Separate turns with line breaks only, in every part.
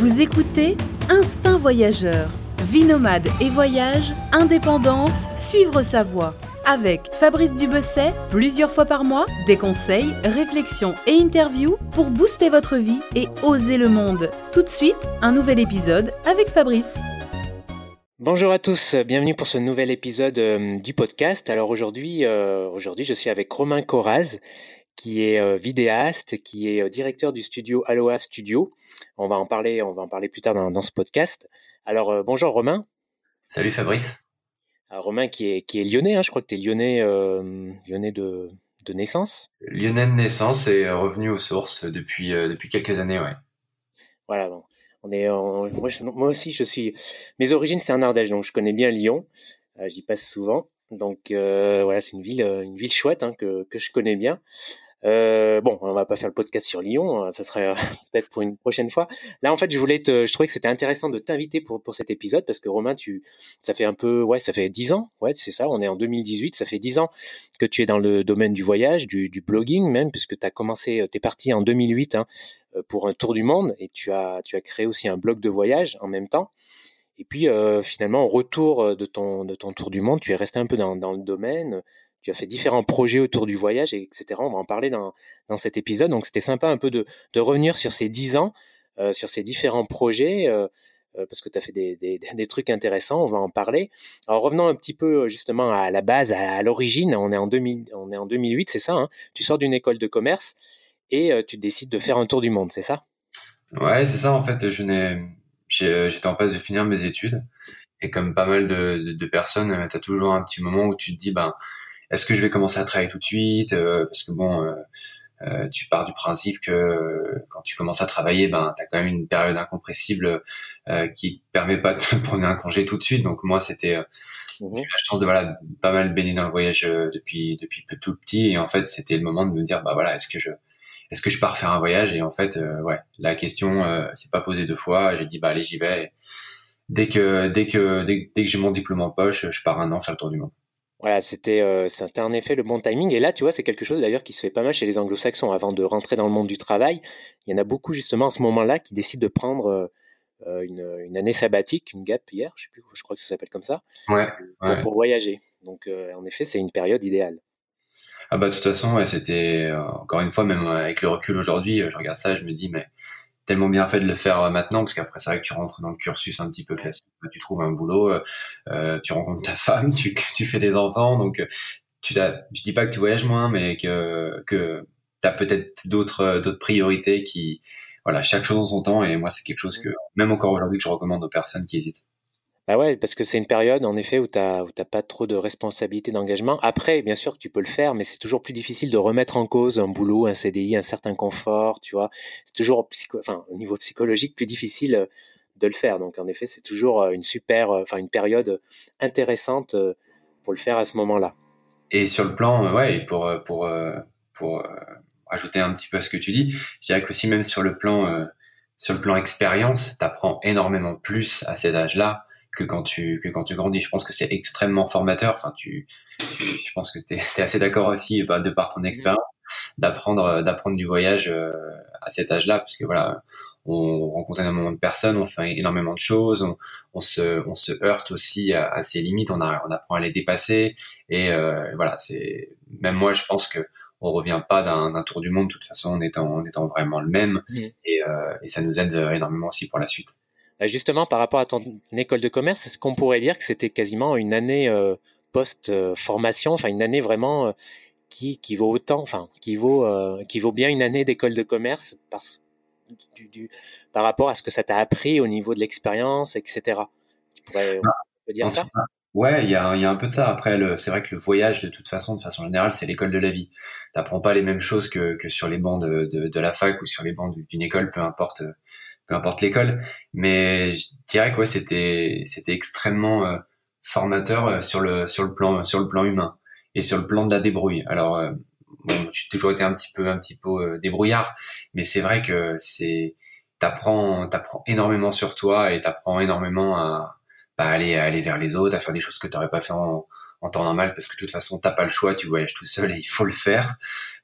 Vous écoutez Instinct Voyageur, vie nomade et voyage, indépendance, suivre sa voie. Avec Fabrice Dubesset, plusieurs fois par mois, des conseils, réflexions et interviews pour booster votre vie et oser le monde. Tout de suite, un nouvel épisode avec Fabrice.
Bonjour à tous, bienvenue pour ce nouvel épisode euh, du podcast. Alors aujourd'hui, euh, aujourd'hui, je suis avec Romain Coraz, qui est euh, vidéaste, qui est euh, directeur du studio Aloha Studio. On va en parler, on va en parler plus tard dans, ce podcast. Alors euh, bonjour Romain.
Salut Fabrice.
Romain qui est, qui est lyonnais, hein, je crois que tu es lyonnais, lyonnais de, de, naissance.
Lyonnais de naissance et revenu aux sources depuis, depuis quelques années, ouais.
Voilà, bon. On est, moi, aussi, je suis. Mes origines, c'est en Ardèche, donc je connais bien Lyon. J'y passe souvent. Donc voilà, c'est une ville, une ville chouette hein, que, que je connais bien. Euh, bon, on va pas faire le podcast sur Lyon, hein, ça serait euh, peut-être pour une prochaine fois. Là, en fait, je voulais te, je trouvais que c'était intéressant de t'inviter pour, pour cet épisode parce que Romain, tu, ça fait un peu, ouais, ça fait dix ans, ouais, c'est ça, on est en 2018, ça fait dix ans que tu es dans le domaine du voyage, du, du blogging même, puisque tu as commencé, tu es parti en 2008 hein, euh, pour un tour du monde et tu as, tu as créé aussi un blog de voyage en même temps. Et puis euh, finalement, au retour de ton, de ton tour du monde, tu es resté un peu dans, dans le domaine tu as fait différents projets autour du voyage, etc. On va en parler dans, dans cet épisode. Donc c'était sympa un peu de, de, revenir sur ces dix ans, euh, sur ces différents projets, euh, euh, parce que tu as fait des, des, trucs intéressants, on va en parler. Alors revenons un petit peu justement à la base, à, l'origine, on, est en 2000, on est en 2008, c'est ça, hein tu sors d'une école de commerce et tu décides de faire un tour du monde, c'est ça?
Ouais, c'est ça en fait, j'étais en passe de finir mes études. Et comme pas mal de, de, de personnes, tu as toujours un petit moment où tu te dis, ben, est-ce que je vais commencer à travailler tout de suite euh, Parce que bon, euh, euh, tu pars du principe que quand tu commences à travailler, ben, tu as quand même une période incompressible qui te permet pas de prendre un congé tout de suite. Donc moi, c'était mmh j'ai eu la chance de voilà pas mal baigner dans le voyage depuis depuis tout petit. Et en fait c'était le moment de me dire bah voilà est-ce que je est-ce que je pars faire un voyage? Et en fait ouais la question euh, s'est pas posée deux fois. J'ai dit bah allez j'y vais. Dès que dès que dès, dès que j'ai mon diplôme en poche je pars un an faire le tour du monde
voilà, c'était euh, en effet le bon timing. Et là, tu vois, c'est quelque chose d'ailleurs qui se fait pas mal chez les anglo-saxons. Avant de rentrer dans le monde du travail, il y en a beaucoup justement à ce moment-là qui décident de prendre euh, euh, une, une, année sabbatique, une gap hier, je sais plus, je crois que ça s'appelle comme ça,
ouais,
pour, voyager. Donc, en effet, c'est une période idéale.
Ah bah de toute façon, ouais, c'était encore une fois, même avec le recul aujourd'hui, je regarde ça, je me dis mais tellement bien fait de le faire euh, maintenant parce qu'après c'est vrai que tu rentres dans le cursus un petit peu classique. Tu trouves un boulot euh, euh, tu rencontres ta femme tu, tu fais des enfants donc tu as je dis pas que tu voyages moins mais que que as peut-être d'autres d'autres priorités qui voilà chaque chose en son temps et moi c'est quelque chose que même encore aujourd'hui que je recommande aux personnes qui hésitent
bah ouais, parce que c'est une période, en effet, où tu n'as pas trop de responsabilité d'engagement. Après, bien sûr, tu peux le faire, mais c'est toujours plus difficile de remettre en cause un boulot, un CDI, un certain confort, tu vois. C'est toujours, enfin, au niveau psychologique, plus difficile euh, de le faire. Donc, en effet, c'est toujours euh, une super, euh, enfin, une période intéressante pour le faire à ce moment-là.
Et sur le plan, ouais, pour, pour, pour ajouter un petit peu à ce que tu dis, je dirais qu'aussi même sur le plan, sur le plan expérience, tu apprends énormément plus à cet âge-là que quand tu que quand tu grandis. Je pense que c'est extrêmement formateur. Enfin, tu, je pense que tu es, assez d'accord aussi, bah, de par ton expérience, d'apprendre d'apprendre du voyage euh, à cet âge-là, parce que voilà, on rencontre énormément de personnes, on fait énormément de choses, on, on se on se heurte aussi à, à, ses limites, on, a, on apprend à les dépasser, et euh, voilà, c'est même moi, je pense que on revient pas d'un tour du monde de toute façon en étant en étant vraiment le même, mmh. et, euh, et ça nous aide énormément aussi pour la suite.
Bah, justement, par rapport à ton école de commerce, est-ce qu'on pourrait dire que c'était quasiment une année euh, post-formation, enfin une année vraiment euh, qui, qui vaut autant, enfin qui vaut, euh, qui vaut bien une année d'école de commerce par, du, par rapport à ce que ça t'a appris au niveau de l'expérience, etc. Tu pourrais bah, dire ça?
Ouais, il y a, y a, un peu de ça. Après, c'est vrai que le voyage, de toute façon, de façon générale, c'est l'école de la vie. T'apprends pas les mêmes choses que, que sur les bancs de, de, de, la fac ou sur les bancs d'une école, peu importe peu importe l'école. Mais je dirais que c'était c'était extrêmement euh, formateur euh, sur le sur le plan sur le plan humain et sur le plan de la débrouille. Alors euh, bon, j'ai toujours été un petit peu un petit peu débrouillard, mais c'est vrai que c'est t'apprends t'apprends énormément sur toi et t'apprends énormément à, bah, aller à aller vers les autres, à faire des choses que t'aurais pas fait en, en temps normal parce que de toute façon t'as pas le choix, tu voyages tout seul et il faut le faire.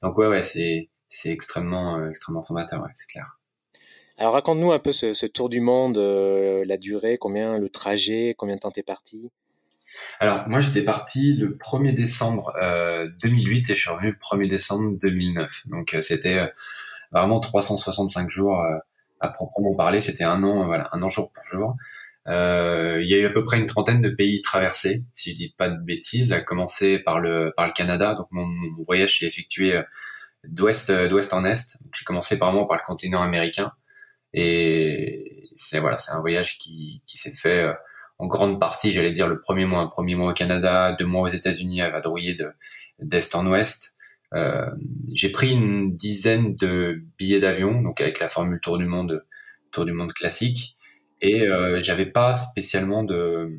Donc ouais ouais c'est c'est extrêmement extrêmement formateur, ouais, c'est clair.
Alors raconte-nous un peu ce, tour du monde, euh, la durée, combien le trajet, combien de temps t'es parti?
Alors moi j'étais parti le 1er décembre 2008 et je suis revenu le 1er décembre 2009. Donc c'était vraiment 365 jours à proprement parler. C'était un an, voilà, un an jour pour jour. Euh, il y a eu à peu près une trentaine de pays traversés, si je dis pas de bêtises, à commencer par le par le Canada. Donc mon, voyage s'est effectué euh, d'ouest euh, d'ouest en est. J'ai commencé par moi par le continent américain et c'est voilà, c'est un voyage qui qui s'est fait en grande partie, j'allais dire le premier mois, un premier mois au Canada, deux mois aux États-Unis à vadrouiller de d'est en ouest. Euh, j'ai pris une dizaine de billets d'avion, donc avec la formule tour du monde, tour du monde classique. Et euh, j'avais pas spécialement de,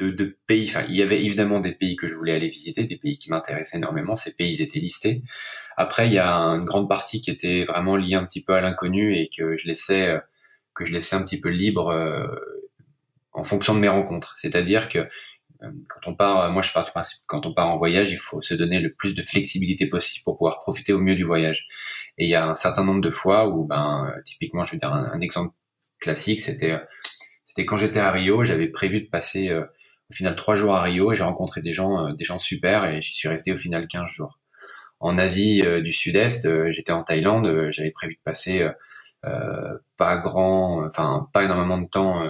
de, de, pays. Enfin, il y avait évidemment des pays que je voulais aller visiter, des pays qui m'intéressaient énormément. Ces pays étaient listés. Après, il y a une grande partie qui était vraiment liée un petit peu à l'inconnu et que je laissais euh, que je laissais un petit peu libre euh, en fonction de mes rencontres. C'est-à-dire que euh, quand on part, moi je pars du principe quand on part en voyage, il faut se donner le plus de flexibilité possible pour pouvoir profiter au mieux du voyage. Et il y a un certain nombre de fois où, ben, typiquement, je vais dire un exemple classique, c'était c'était quand j'étais à Rio, j'avais prévu de passer au final trois jours à Rio et j'ai rencontré des gens euh, des gens super et j'y suis resté au final 15 jours. En Asie euh, du Sud-Est, j'étais en Thaïlande, j'avais prévu de passer pas grand, enfin pas énormément de temps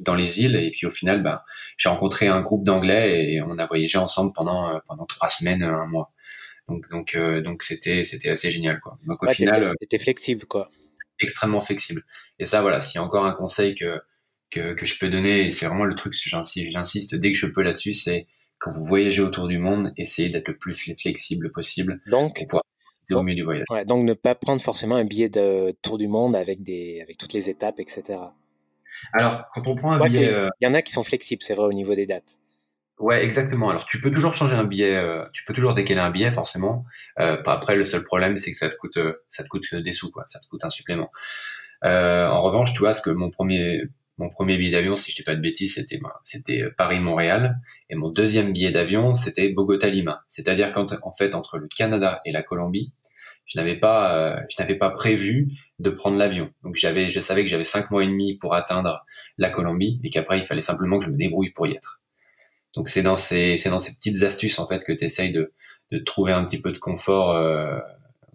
dans les îles et puis au final, bah, j'ai rencontré un groupe d'anglais et on a voyagé ensemble pendant pendant trois semaines, un mois. Donc donc donc c'était c'était assez génial quoi. Donc
au final, c'était flexible quoi
extrêmement flexible. Et ça, voilà, s'il y a encore un conseil que, que, que je peux donner, et c'est vraiment le truc, j'insiste dès que je peux là-dessus, c'est quand vous voyagez autour du monde, essayez d'être le plus flexible possible
donc,
pour pouvoir au milieu du voyage.
Ouais, donc ne pas prendre forcément un billet de tour du monde avec, des, avec toutes les étapes, etc.
Alors, quand on prend un billet...
Euh, il y en a qui sont flexibles, c'est vrai, au niveau des dates.
Ouais, exactement. Alors tu peux toujours changer un billet, euh, tu peux toujours décaler un billet forcément. Euh, après, le seul problème, c'est que ça te coûte, ça te coûte des sous, quoi. Ça te coûte un supplément. En revanche, tu vois, ce que mon premier, mon premier billet d'avion, si je dis pas de bêtises, c'était, c'était Paris-Montréal, et mon deuxième billet d'avion, c'était Bogota-Lima. C'est-à-dire quand, en fait, entre le Canada et la Colombie, je n'avais pas, je n'avais pas prévu de prendre l'avion. Donc j'avais, je savais que j'avais cinq mois et demi pour atteindre la Colombie, et qu'après il fallait simplement que je me débrouille pour y être. Donc c'est dans ces c'est dans ces petites astuces en fait que tu essayes de, de trouver un petit peu de confort euh,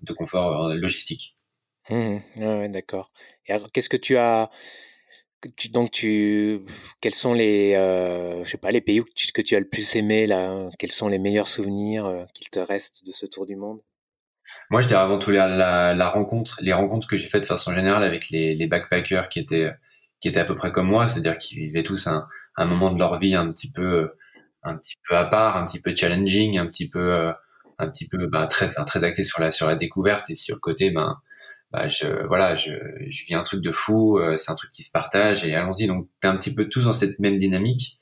de confort euh, logistique.
Mmh, ouais, d'accord. Et alors qu'est-ce que tu as tu, donc tu quels sont les euh, je sais pas les pays que tu as le plus aimé là quels sont les meilleurs souvenirs euh, qu'il te reste de ce tour du monde?
Moi je dirais avant tout la, rencontre les rencontres que j'ai faites de façon générale avec les, les backpackers qui étaient qui étaient à peu près comme moi c'est-à-dire qui vivaient tous un, un moment de leur vie un petit peu un petit peu à part, un petit peu challenging, un petit peu, euh, un petit peu bah, très, très axé sur la sur la découverte et sur le côté, ben, je, voilà, je, je vis un truc de fou, euh, c'est un truc qui se partage et allons-y. Donc t'es un petit peu tous dans cette même dynamique.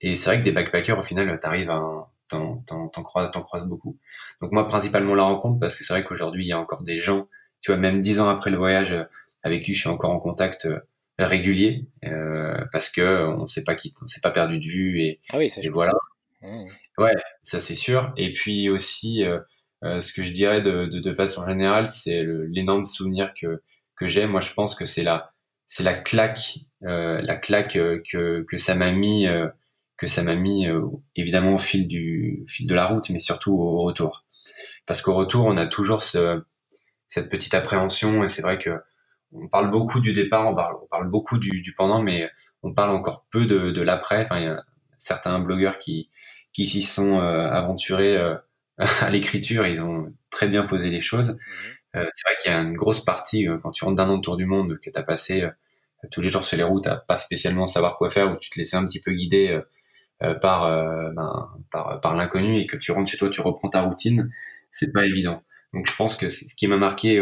Et c'est vrai que des backpackers, au final, t'arrives à t'en, t'en, t'en croises, t'en croises beaucoup. Donc moi, principalement la rencontre, parce que c'est vrai qu'aujourd'hui, il y a encore des gens, tu vois, même dix ans après le voyage, euh, avec qui je suis encore en contact régulier euh, parce que on s'est pas on s'est pas perdu de vue et,
ah oui, et
voilà. Mmh. Ouais, ça c'est sûr. Et puis aussi, euh, euh, ce que je dirais de, de, de façon générale, c'est l'énorme souvenir que que j'ai. Moi, je pense que c'est la c'est la claque, euh, la claque que que ça m'a mis que ça m'a mis évidemment au fil du fil de la route, mais surtout au retour. Parce qu'au retour, on a toujours ce, cette petite appréhension et c'est vrai que on parle beaucoup du départ, on parle, on parle beaucoup du, du, pendant, mais on parle encore peu de, de l'après. Enfin, il y a certains blogueurs qui, qui s'y sont euh, aventurés euh, à l'écriture, ils ont très bien posé les choses. Mhm. Euh, c'est vrai qu'il y a une grosse partie, quand tu rentres d'un an autour du monde, que tu as passé tous les jours sur les routes à pas spécialement savoir quoi faire, ou tu te laissais un petit peu guider par, ben, par, par l'inconnu, et que tu rentres chez toi, tu reprends ta routine, c'est pas évident. Donc je pense que ce qui m'a marqué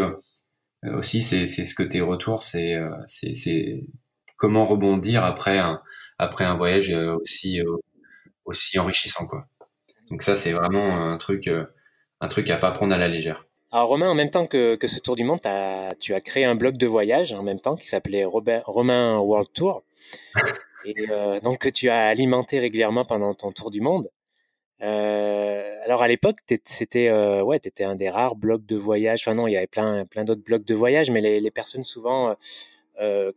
euh, aussi, c'est ce côté retour, euh, c'est c'est comment rebondir après un après un voyage euh, aussi aussi enrichissant quoi. Donc ça, c'est vraiment un truc un truc à pas prendre à la légère.
Alors Romain, en même temps que, que ce tour du monde, as, tu as créé un blog de voyage en même temps qui s'appelait Romain World Tour. Et donc que tu as alimenté régulièrement pendant ton tour du monde. alors à l'époque, c'était ouais, étais un des rares blogs de voyage. Enfin non, il y avait plein, plein d'autres blogs de voyage, mais les, les personnes souvent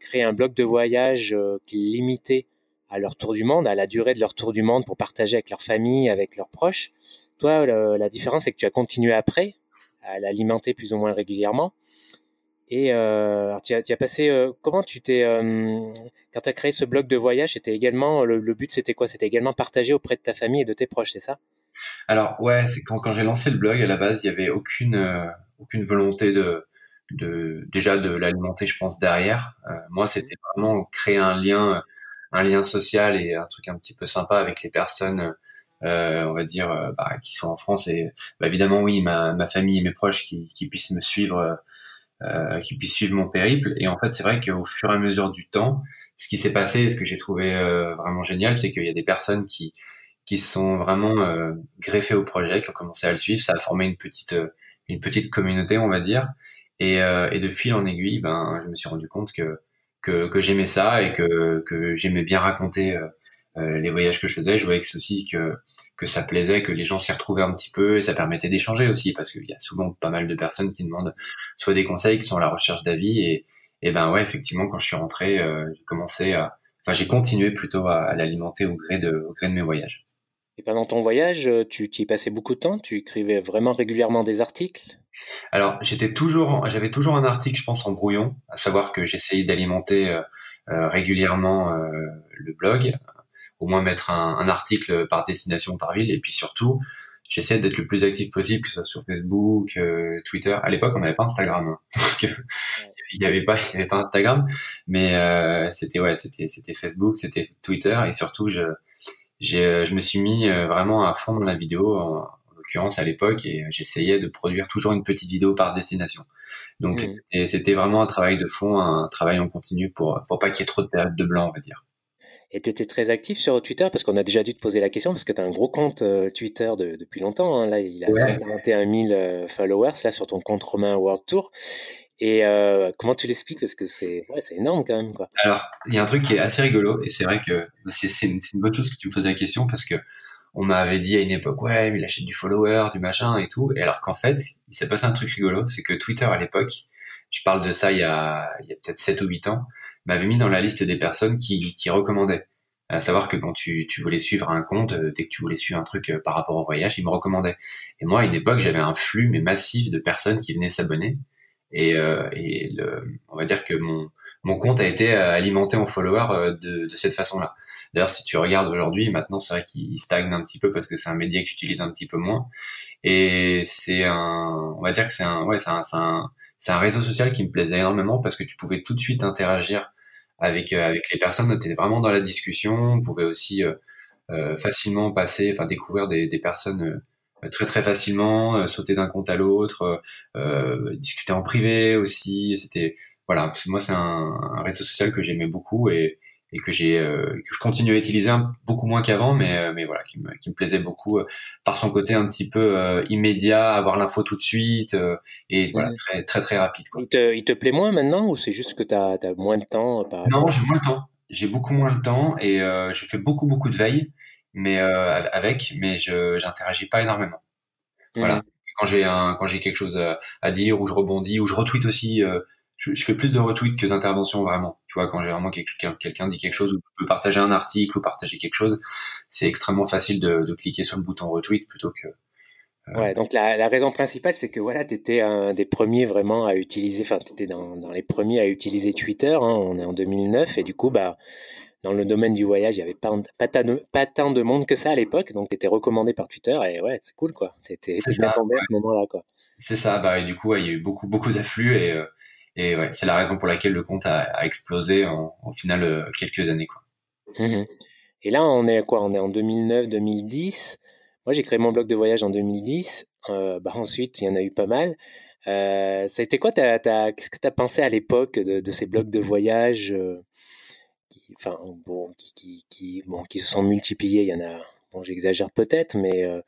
créaient un blog de voyage qui limitait à leur tour du monde, à la durée de leur tour du monde pour partager avec leur famille, avec leurs proches. Toi, la différence, c'est que tu as continué après à l'alimenter plus ou moins régulièrement. Et euh, alors tu, as, tu as passé, euh, comment tu t'es, euh, quand tu as créé ce blog de voyage, c'était également, le, but c'était quoi? C'était également partager auprès de ta famille et de tes proches, c'est ça?
Alors ouais, c'est quand, quand j'ai lancé le blog, à la base, il n'y avait aucune, aucune volonté de, de, déjà de l'alimenter, je pense, derrière. Moi, c'était vraiment créer un lien, un lien social et un truc un petit peu sympa avec les personnes euh, on va dire, euh, bah, qui sont en France et bah, évidemment oui, ma, ma, famille et mes proches qui, qui puissent me suivre, euh, qui puissent suivre mon périple. Et en fait, c'est vrai qu'au fur et à mesure du temps, ce qui s'est passé, ce que j'ai trouvé vraiment génial, c'est qu'il y a des personnes qui qui sont vraiment greffées au projet, qui ont commencé à le suivre. Ça a formé une petite une petite communauté, on va dire. Et, et de fil en aiguille, ben, je me suis rendu compte que que, j'aimais ça et que, que j'aimais bien raconter euh, les voyages que je faisais, je voyais que aussi que que ça plaisait, que les gens s'y retrouvaient un petit peu et ça permettait d'échanger aussi parce qu'il y a souvent pas mal de personnes qui demandent soit des conseils, qui sont à la recherche d'avis et et ben ouais effectivement quand je suis rentré, euh, j'ai commencé à, enfin j'ai continué plutôt à, l'alimenter au gré de au gré de mes voyages.
Et pendant ton voyage, tu, tu y passais beaucoup de temps? Tu écrivais vraiment régulièrement des articles?
Alors, j'étais toujours, j'avais toujours un article, je pense, en brouillon, à savoir que j'essayais d'alimenter euh, régulièrement le blog au moins mettre un, un, article par destination par ville. Et puis surtout j'essaie d'être le plus actif possible que ce soit sur Facebook euh, Twitter. À l'époque on n'avait pas Instagram hein. il n'y avait pas il y avait pas Instagram. Mais euh, c'était ouais c'était c'était Facebook c'était Twitter. Et surtout je je me suis mis euh, vraiment à fond dans la vidéo en, en l'occurrence à l'époque et j'essayais de produire toujours une petite vidéo par destination donc mmh. c'était vraiment un travail de fond un travail en continu pour pour pas qu'il y ait trop de périodes de blanc on va dire
et tu étais très actif sur Twitter parce qu'on a déjà dû te poser la question parce que tu as un gros compte euh, Twitter depuis longtemps. Hein. Là, il a 51 000 euh, followers là sur ton compte Romain World Tour. Et euh, comment tu l'expliques? Parce que c'est ouais, énorme quand même. Quoi.
Alors, il y a un truc qui est assez rigolo et c'est vrai que c'est une, bonne chose que tu me poses la question parce que on m'avait dit à une époque, ouais, mais il achète du follower, du machin et tout. Et alors qu'en fait, il s'est passé un truc rigolo, c'est que Twitter à l'époque, je parle de ça il y a, il y a peut-être 7 ou 8 ans, m'avait mis dans la liste des personnes qui, qui recommandaient. À savoir que quand tu, tu voulais suivre un compte, euh, dès que tu voulais suivre un truc euh, par rapport au voyage, il me recommandait. Et moi, à une époque, j'avais un flux mais massif de personnes qui venaient s'abonner. Et, euh, et le, on va dire que mon, mon compte a été alimenté en followers de, de cette façon-là. D'ailleurs, si tu regardes aujourd'hui, maintenant, c'est vrai qu'il stagne un petit peu parce que c'est un média que j'utilise un petit peu moins. Et c'est un, on va dire que c'est un, ouais, c'est un, c'est un, un réseau social qui me plaisait énormément parce que tu pouvais tout de suite interagir avec euh, avec les personnes. On était vraiment dans la discussion. On pouvait aussi euh, euh, facilement passer, enfin découvrir des, des personnes très très facilement, sauter d'un compte à l'autre, discuter en privé aussi. C'était voilà, moi c'est un, un, réseau social que j'aimais beaucoup et, et que j'ai euh, que je continue à utiliser beaucoup moins qu'avant mais euh, mais voilà qui me, qui me plaisait beaucoup euh, par son côté un petit peu immédiat avoir l'info tout de suite et voilà très très très rapide quoi.
Il te, il te plaît moins maintenant ou c'est juste que tu as, as, moins de temps
par Non, j'ai moins le temps. J'ai beaucoup moins le temps et je fais beaucoup beaucoup de veille mais avec mais je j'interagis pas énormément. Voilà. Mmh. Quand j'ai un quand j'ai quelque chose à, dire ou je rebondis ou je retweet aussi je, je, fais plus de retweets que d'interventions vraiment. Tu vois, quand j'ai vraiment quelqu'un dit quelque chose ou tu peux partager un article ou partager quelque chose, c'est extrêmement facile de, de, cliquer sur le bouton retweet plutôt que.
Euh... Ouais, donc la, la, raison principale, c'est que voilà, tu étais un des premiers vraiment à utiliser, enfin, tu étais dans, dans, les premiers à utiliser Twitter. Hein, on est en 2009 et du coup, bah, dans le domaine du voyage, il y avait pas, pas, pas tant de monde que ça à l'époque, donc tu étais recommandé par Twitter et ouais, c'est cool quoi. Tu étais, étais à ce moment-là quoi.
C'est ça, bah, et du coup, ouais, il y a eu beaucoup, beaucoup d'afflux et. Euh, et ouais, c'est la raison pour laquelle le compte a, a explosé en, en final euh, quelques années. Quoi.
Mmh et là, on est quoi? On est en 2009-2010. Moi, j'ai créé mon blog de voyage en 2010. Euh, bah, ensuite, il y en a eu pas mal. Ça a été quoi Qu'est-ce que tu as pensé à l'époque de, de, ces blogs de voyage enfin, bon, qui, qui, qui, bon, qui se sont multipliés Il y en a, bon, j'exagère peut-être, mais euh,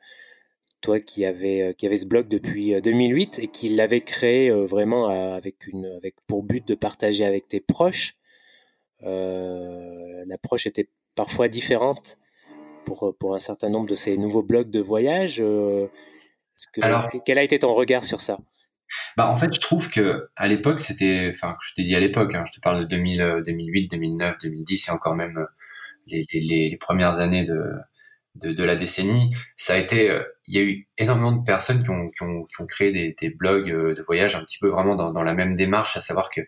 toi qui avais euh, qui avait ce blog depuis 2008 euh, et qui l'avait créé euh, vraiment avec une avec pour but de partager avec tes proches. L'approche était parfois différente pour, pour un certain nombre de ces nouveaux blogs de voyage. Que, Alors, quel a été ton regard sur ça?
Bah en fait, je trouve que à l'époque, c'était, enfin, je te dis à l'époque, hein, je te parle de 2000, 2008, 2009, 2010 et encore même les, les, les premières années de, de, de, la décennie, ça a été, euh, il y a eu énormément de personnes qui ont, qui ont, qui ont créé des, des, blogs euh, de voyage un petit peu vraiment dans, dans, la même démarche, à savoir que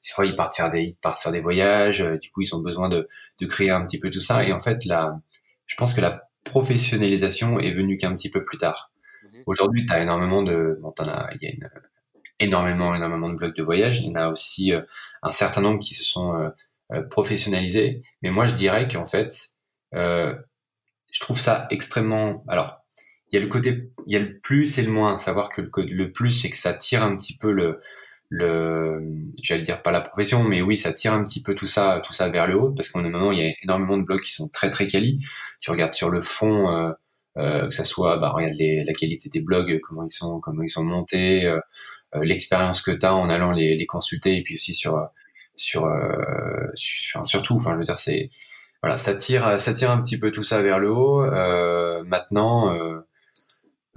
soit ils partent faire des, ils partent faire des voyages, euh, du coup ils ont besoin de, de créer un petit peu tout ça, et en fait là, je pense que la professionnalisation est venue qu'un petit peu plus tard. Aujourd'hui, tu as énormément de, bon, t'en as, il y a énormément, énormément de blogs de voyage. Il y en a aussi un certain nombre qui se sont professionnalisés. Mais moi, je dirais qu'en fait, euh, je trouve ça extrêmement. Alors, il y a le côté, il y a le plus et le moins. Savoir que le, plus, c'est que ça tire un petit peu le, le, j'allais dire pas la profession, mais oui, ça tire un petit peu tout ça, tout ça vers le haut, parce qu'on est maintenant, il y a énormément de blogs qui sont très très quali. Tu regardes sur le fond, euh, euh, que ça soit, bah, regarde les, la qualité des blogs, comment ils sont, comment ils sont montés, euh, euh l'expérience que tu as en allant les, les, consulter, et puis aussi sur, sur, euh, sur surtout, enfin, je veux dire, c'est voilà, ça tire, ça tire un petit peu tout ça vers le haut. Euh, maintenant, euh,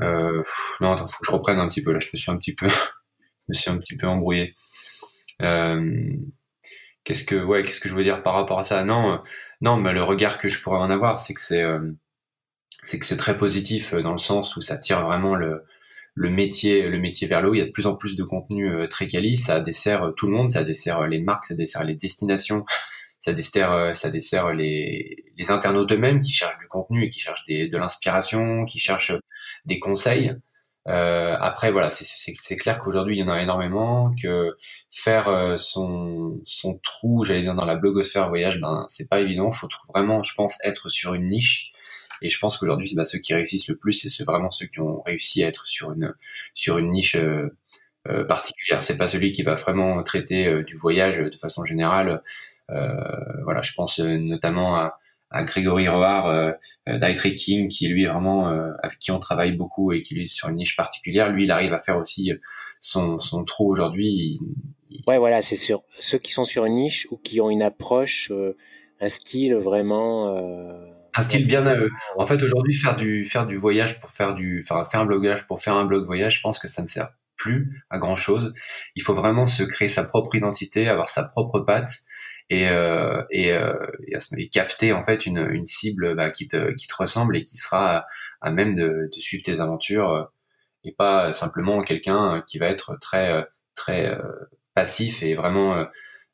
euh, non, attends, faut que je reprenne un petit peu. Là, je me suis un petit peu, je me suis un petit peu embrouillé. Euh, qu'est-ce que, ouais, qu'est-ce que je veux dire par rapport à ça? Non, euh, non, mais le regard que je pourrais en avoir, c'est que c'est, euh, c'est que c'est très positif dans le sens où ça tire vraiment le, le métier, le métier vers le haut. Il y a de plus en plus de contenu très quali. Ça dessert tout le monde. Ça dessert les marques, ça dessert les destinations ça dessert, euh, ça dessert les, les internautes eux-mêmes qui cherchent du contenu et qui cherchent des, de l'inspiration, qui cherchent des conseils. Euh, après, voilà, c'est clair qu'aujourd'hui, il y en a énormément, que faire euh, son, son trou, j'allais dire, dans la blogosphère voyage, ben, c'est pas évident. faut vraiment, je pense, être sur une niche. Et je pense qu'aujourd'hui, bah, ceux qui réussissent le plus, c'est vraiment ceux qui ont réussi à être sur une, sur une niche euh, euh particulière. C'est pas celui qui va vraiment traiter du voyage de façon générale. Euh, voilà, je pense euh, notamment à, à Grégory Roard euh, King qui lui vraiment avec qui on travaille beaucoup et qui lui est sur une niche particulière. Lui il arrive à faire aussi son, son trou aujourd'hui.
Ouais voilà c'est sûr ceux qui sont sur une niche ou qui ont une approche un style vraiment
un style bien à eux. En fait aujourd'hui faire du faire du voyage pour faire du enfin faire un blogage pour faire un blog voyage je pense que ça ne sert plus à grand chose il faut vraiment se créer sa propre identité avoir sa propre patte et euh, et, euh, et, capter en fait une, une cible bah, qui te qui te ressemble et qui sera à, même de, de, suivre tes aventures euh, et pas simplement quelqu'un qui va être très très euh, passif et vraiment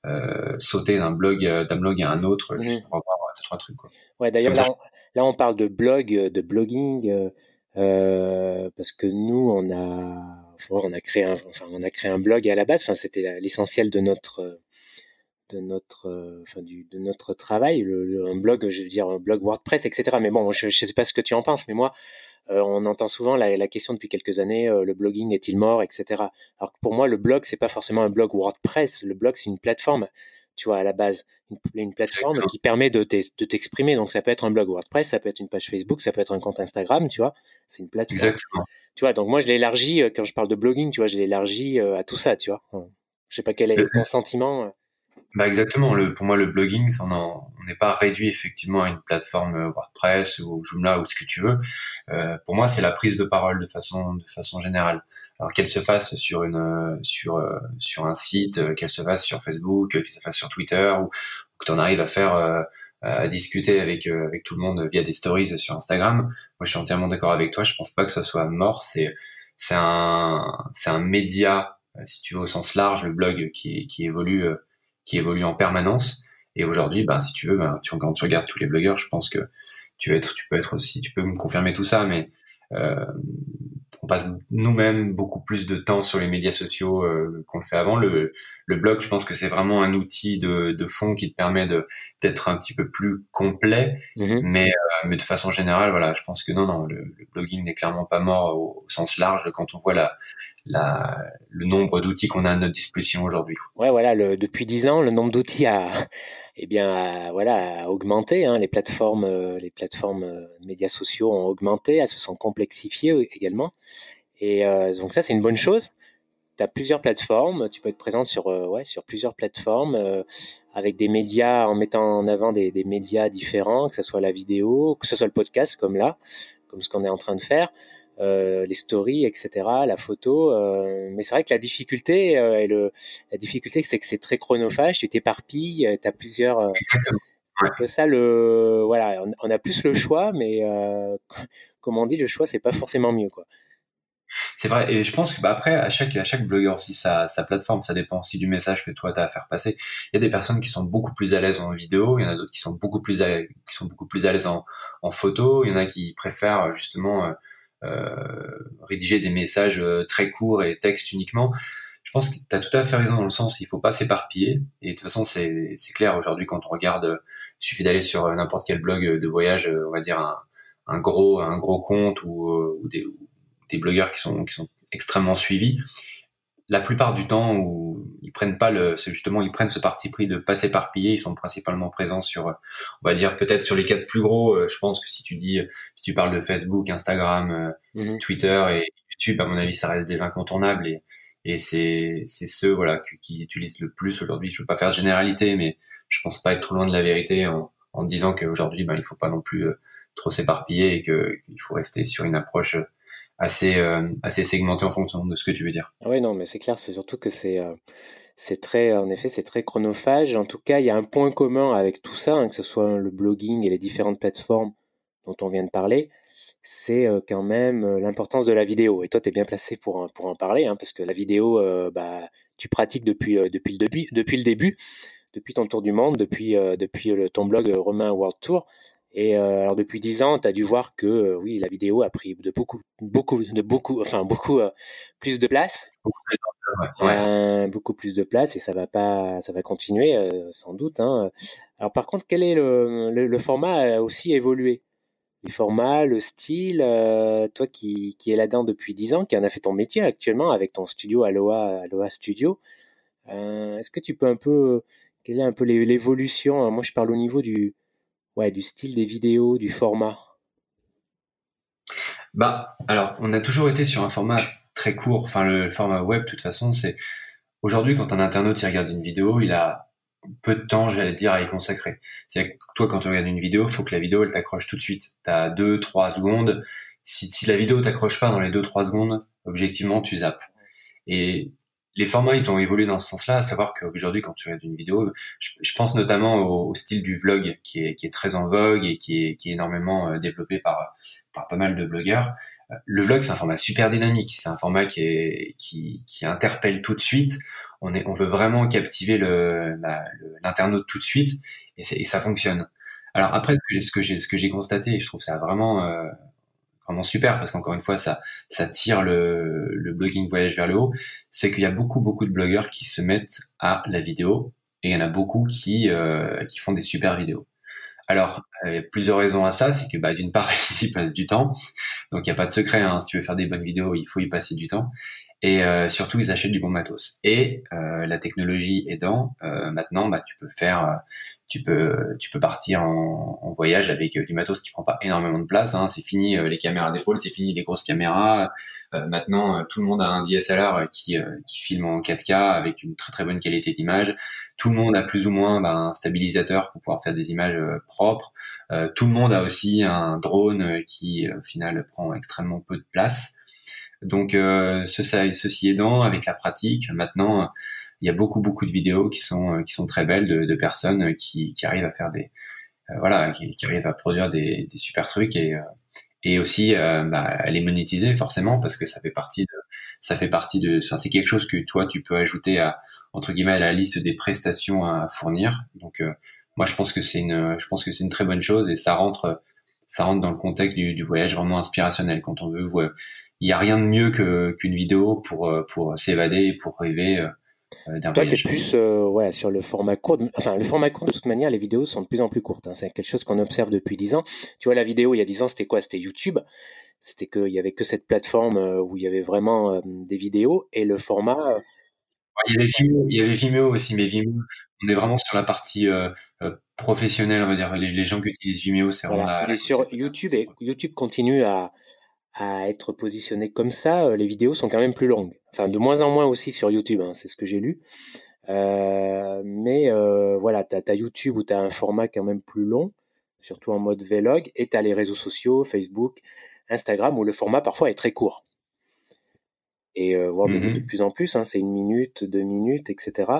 euh, sauter d'un blog d'un blog à un autre juste pour avoir deux trois trucs quoi.
Ouais d'ailleurs là, là, on parle de blog de blogging euh, parce que nous on a on a créé un enfin on a créé un blog à la base enfin c'était l'essentiel de notre de notre, euh, enfin du, de notre travail, le, un blog, je veux dire un blog WordPress, etc. Mais bon, je ne sais pas ce que tu en penses, mais moi, euh, on entend souvent la, la, question depuis quelques années, euh, le blogging est-il mort, etc. Alors que pour moi, le blog, c'est pas forcément un blog WordPress. Le blog, c'est une plateforme, tu vois, à la base, une, une plateforme qui permet de t'exprimer. Donc ça peut être un blog WordPress, ça peut être une page Facebook, ça peut être un compte Instagram, tu vois. C'est une plateforme. Exactement. Tu vois, donc moi, je l'élargis quand je parle de blogging, tu vois, je l'élargis à tout ça, tu vois. Je sais pas quel est ton sentiment.
Bah exactement. Le, pour moi, le blogging, on n'est pas réduit effectivement à une plateforme euh, WordPress ou Joomla ou ce que tu veux. Euh, pour moi, c'est la prise de parole de façon de façon générale. Alors qu'elle se fasse sur une euh, sur euh, sur un site, qu'elle se fasse sur Facebook, qu'elle se fasse sur Twitter, ou, que tu en arrives à faire à discuter avec avec tout le monde via des stories sur Instagram. Moi, je suis entièrement d'accord avec toi. Je pense pas que ça soit mort. C'est c'est un c'est un média, si tu veux au sens large, le blog qui qui évolue qui évolue en permanence. Et aujourd'hui, ben, si tu veux, ben, tu, quand tu regardes tous les blogueurs, je pense que tu, peux être aussi, tu peux me confirmer tout ça, mais euh, on passe nous-mêmes beaucoup plus de temps sur les médias sociaux euh, qu'on le fait avant. Le blog, je pense que c'est vraiment un outil de, de fond qui te permet de d'être un petit peu plus complet, mm-hmm. mais euh, mais de façon générale, voilà, je pense que non, non, le, blogging n'est clairement pas mort au, sens large quand on voit la la, le nombre d'outils qu'on a à notre disposition aujourd'hui.
Ouais, voilà, le, depuis dix ans, le nombre d'outils a, eh bien, voilà, a augmenté. Hein, les plateformes, euh, les plateformes euh, médias sociaux ont augmenté, elles se sont complexifiées également. Et donc ça, c'est une bonne chose. Tu as plusieurs plateformes, tu peux être présente sur, ouais, sur plusieurs plateformes avec des médias, en mettant en avant des, des, médias différents, que ce soit la vidéo, que ce soit le podcast comme là, comme ce qu'on est en train de faire. Euh, les stories, etc., la photo. Euh, mais c'est vrai que la difficulté, euh, et le, la difficulté, c'est que c'est très chronophage. Tu t'éparpilles, tu as plusieurs. Exactement. ça le, voilà, on, a plus le choix, mais comme on dit, le choix c'est pas forcément mieux, quoi.
C'est vrai, et je pense que bah, après, à chaque, à chaque blogueur aussi sa, sa plateforme, ça dépend aussi du message que toi tu as à faire passer. Il y a des personnes qui sont beaucoup plus à l'aise en vidéo, il y en a d'autres qui sont beaucoup plus à, qui sont beaucoup plus à l'aise en, en photo, il y en a qui préfèrent justement euh, rédiger des messages euh, très courts et texte uniquement. Je pense que tu as tout à fait raison dans le sens il faut pas s'éparpiller. Et de toute façon, c'est clair aujourd'hui quand on regarde, il suffit d'aller sur n'importe quel blog de voyage, on va dire un, un gros un gros compte ou, euh, ou, des, des blogueurs qui sont qui sont extrêmement suivis la plupart du temps où ils prennent pas le, justement, ils prennent ce parti pris de pas s'éparpiller. Ils sont principalement présents sur, on va dire peut-être sur les quatre plus gros. Euh, je pense que si tu dis, si tu parles de Facebook, Instagram, euh, mhm. Twitter et YouTube, à mon avis, ça reste des incontournables et, et c'est, c'est ceux, voilà, qu'ils utilisent le plus aujourd'hui. Je veux pas faire de généralité, mais je pense pas être trop loin de la vérité en, en disant qu'aujourd'hui, ben, il faut pas non plus euh, trop s'éparpiller et qu'il faut rester sur une approche assez, euh, assez segmenté en fonction de ce que tu veux dire.
Oui, non, mais c'est clair, c'est surtout que c'est euh, c'est très, en effet, c'est très chronophage. En tout cas, il y a un point commun avec tout ça, hein, que ce soit le blogging et les différentes plateformes dont on vient de parler, c'est euh, quand même l'importance de la vidéo. Et toi, tu es bien placé pour, pour en parler, hein, parce que la vidéo, bah, tu pratiques depuis, depuis, le début, depuis le début, depuis ton tour du monde, depuis, depuis ton blog Romain World Tour. Et euh, alors depuis dix ans, tu as dû voir que euh, oui, la vidéo a pris de beaucoup, beaucoup, de beaucoup, enfin beaucoup euh, plus de place, beaucoup plus, beaucoup plus de place, et ça va pas, ça va continuer sans doute. Hein. Alors par contre, quel est le, le, format a aussi évolué? Le format, le style, toi qui, qui es là-dedans depuis dix ans, qui en a fait ton métier actuellement avec ton studio Aloha, Aloha Studio, est-ce que tu peux un peu, quelle est un peu l'évolution? Moi, je parle au niveau du ouais, du style des vidéos, du format
Bah, alors, on a toujours été sur un format très court. Enfin, le format web, de toute façon, c'est aujourd'hui quand un internaute il regarde une vidéo, il a peu de temps, j'allais dire, à y consacrer. C'est que toi, quand tu regardes une vidéo, faut que la vidéo elle t'accroche tout de suite. T'as deux, trois secondes. Si, si la vidéo t'accroche pas dans les deux, trois secondes, objectivement, tu zappes. Et les formats, ils ont évolué dans ce sens-là, à savoir qu'aujourd'hui, quand tu regardes une vidéo, je, pense notamment au, style du vlog qui est, très en vogue et qui est, énormément euh, développé par, pas mal de blogueurs. Euh, le vlog, c'est un format super dynamique, c'est un format qui, interpelle tout de suite. On, veut vraiment captiver l'internaute tout de suite et, ça fonctionne. Alors après, ce que j'ai constaté, je trouve ça vraiment euh, vraiment super parce qu'encore une fois ça ça tire le, blogging voyage vers le haut. C'est qu'il y a beaucoup beaucoup de blogueurs qui se mettent à la vidéo et il y en a beaucoup qui euh, qui font des super vidéos. Alors euh, il y a plusieurs raisons à ça. C'est que bah d'une part ils y passent du temps. Donc il n'y a pas de secret hein, si tu veux faire des bonnes vidéos il faut y passer du temps et euh, surtout ils achètent du bon matos et euh, la technologie aidant euh, maintenant bah tu peux faire tu peux tu peux partir en, voyage avec du matos qui prend pas énormément de place. Hein. C'est fini euh, les caméras d'épaule, c'est fini les grosses caméras. Euh, maintenant, euh, tout le monde a un DSLR qui qui filme en 4K avec une très très bonne qualité d'image. Tout le monde a plus ou moins ben, un stabilisateur pour pouvoir faire des images propres. tout le monde a aussi un drone qui au final prend extrêmement peu de place. Donc ce, ceci aidant, avec la pratique, maintenant il y a beaucoup beaucoup de vidéos qui sont euh, qui sont très belles de, de personnes euh, qui, qui arrivent à faire des euh, voilà qui, qui, arrivent à produire des, des super trucs et et aussi bah, à les monétiser forcément parce que ça fait partie de ça fait partie de c'est quelque chose que toi tu peux ajouter à entre guillemets à la liste des prestations à fournir. Donc moi je pense que c'est une je pense que c'est une très bonne chose et ça rentre ça rentre dans le contexte du, du voyage vraiment inspirationnel. Quand on veut il y a rien de mieux que qu'une vidéo pour pour s'évader et pour rêver
euh, Toi, tu es plus euh, ouais, sur le format court. Enfin, le format court, de toute manière, les vidéos sont de plus en plus courtes. Hein. C'est quelque chose qu'on observe depuis 10 ans. Tu vois, la vidéo, il y a 10 ans, c'était quoi? C'était YouTube. C'était qu'il y avait que cette plateforme euh, où il y avait vraiment des vidéos. Et le format.
Il y, avait Vimeo, il y avait Vimeo aussi, mais Vimeo, on est vraiment sur la partie professionnelle, on va dire. Les, gens qui utilisent Vimeo, c'est vraiment
la, sur YouTube, et YouTube continue à, à être positionnées comme ça, les vidéos sont quand même plus longues. Enfin, de moins en moins aussi sur YouTube, hein, c'est ce que j'ai lu. mais voilà, tu as, YouTube où tu as un format quand même plus long, surtout en mode vlog, et tu as les réseaux sociaux, Facebook, Instagram, où le format parfois est très court. Et voir de mmh plus en plus, hein, c'est une minute, deux minutes, etc.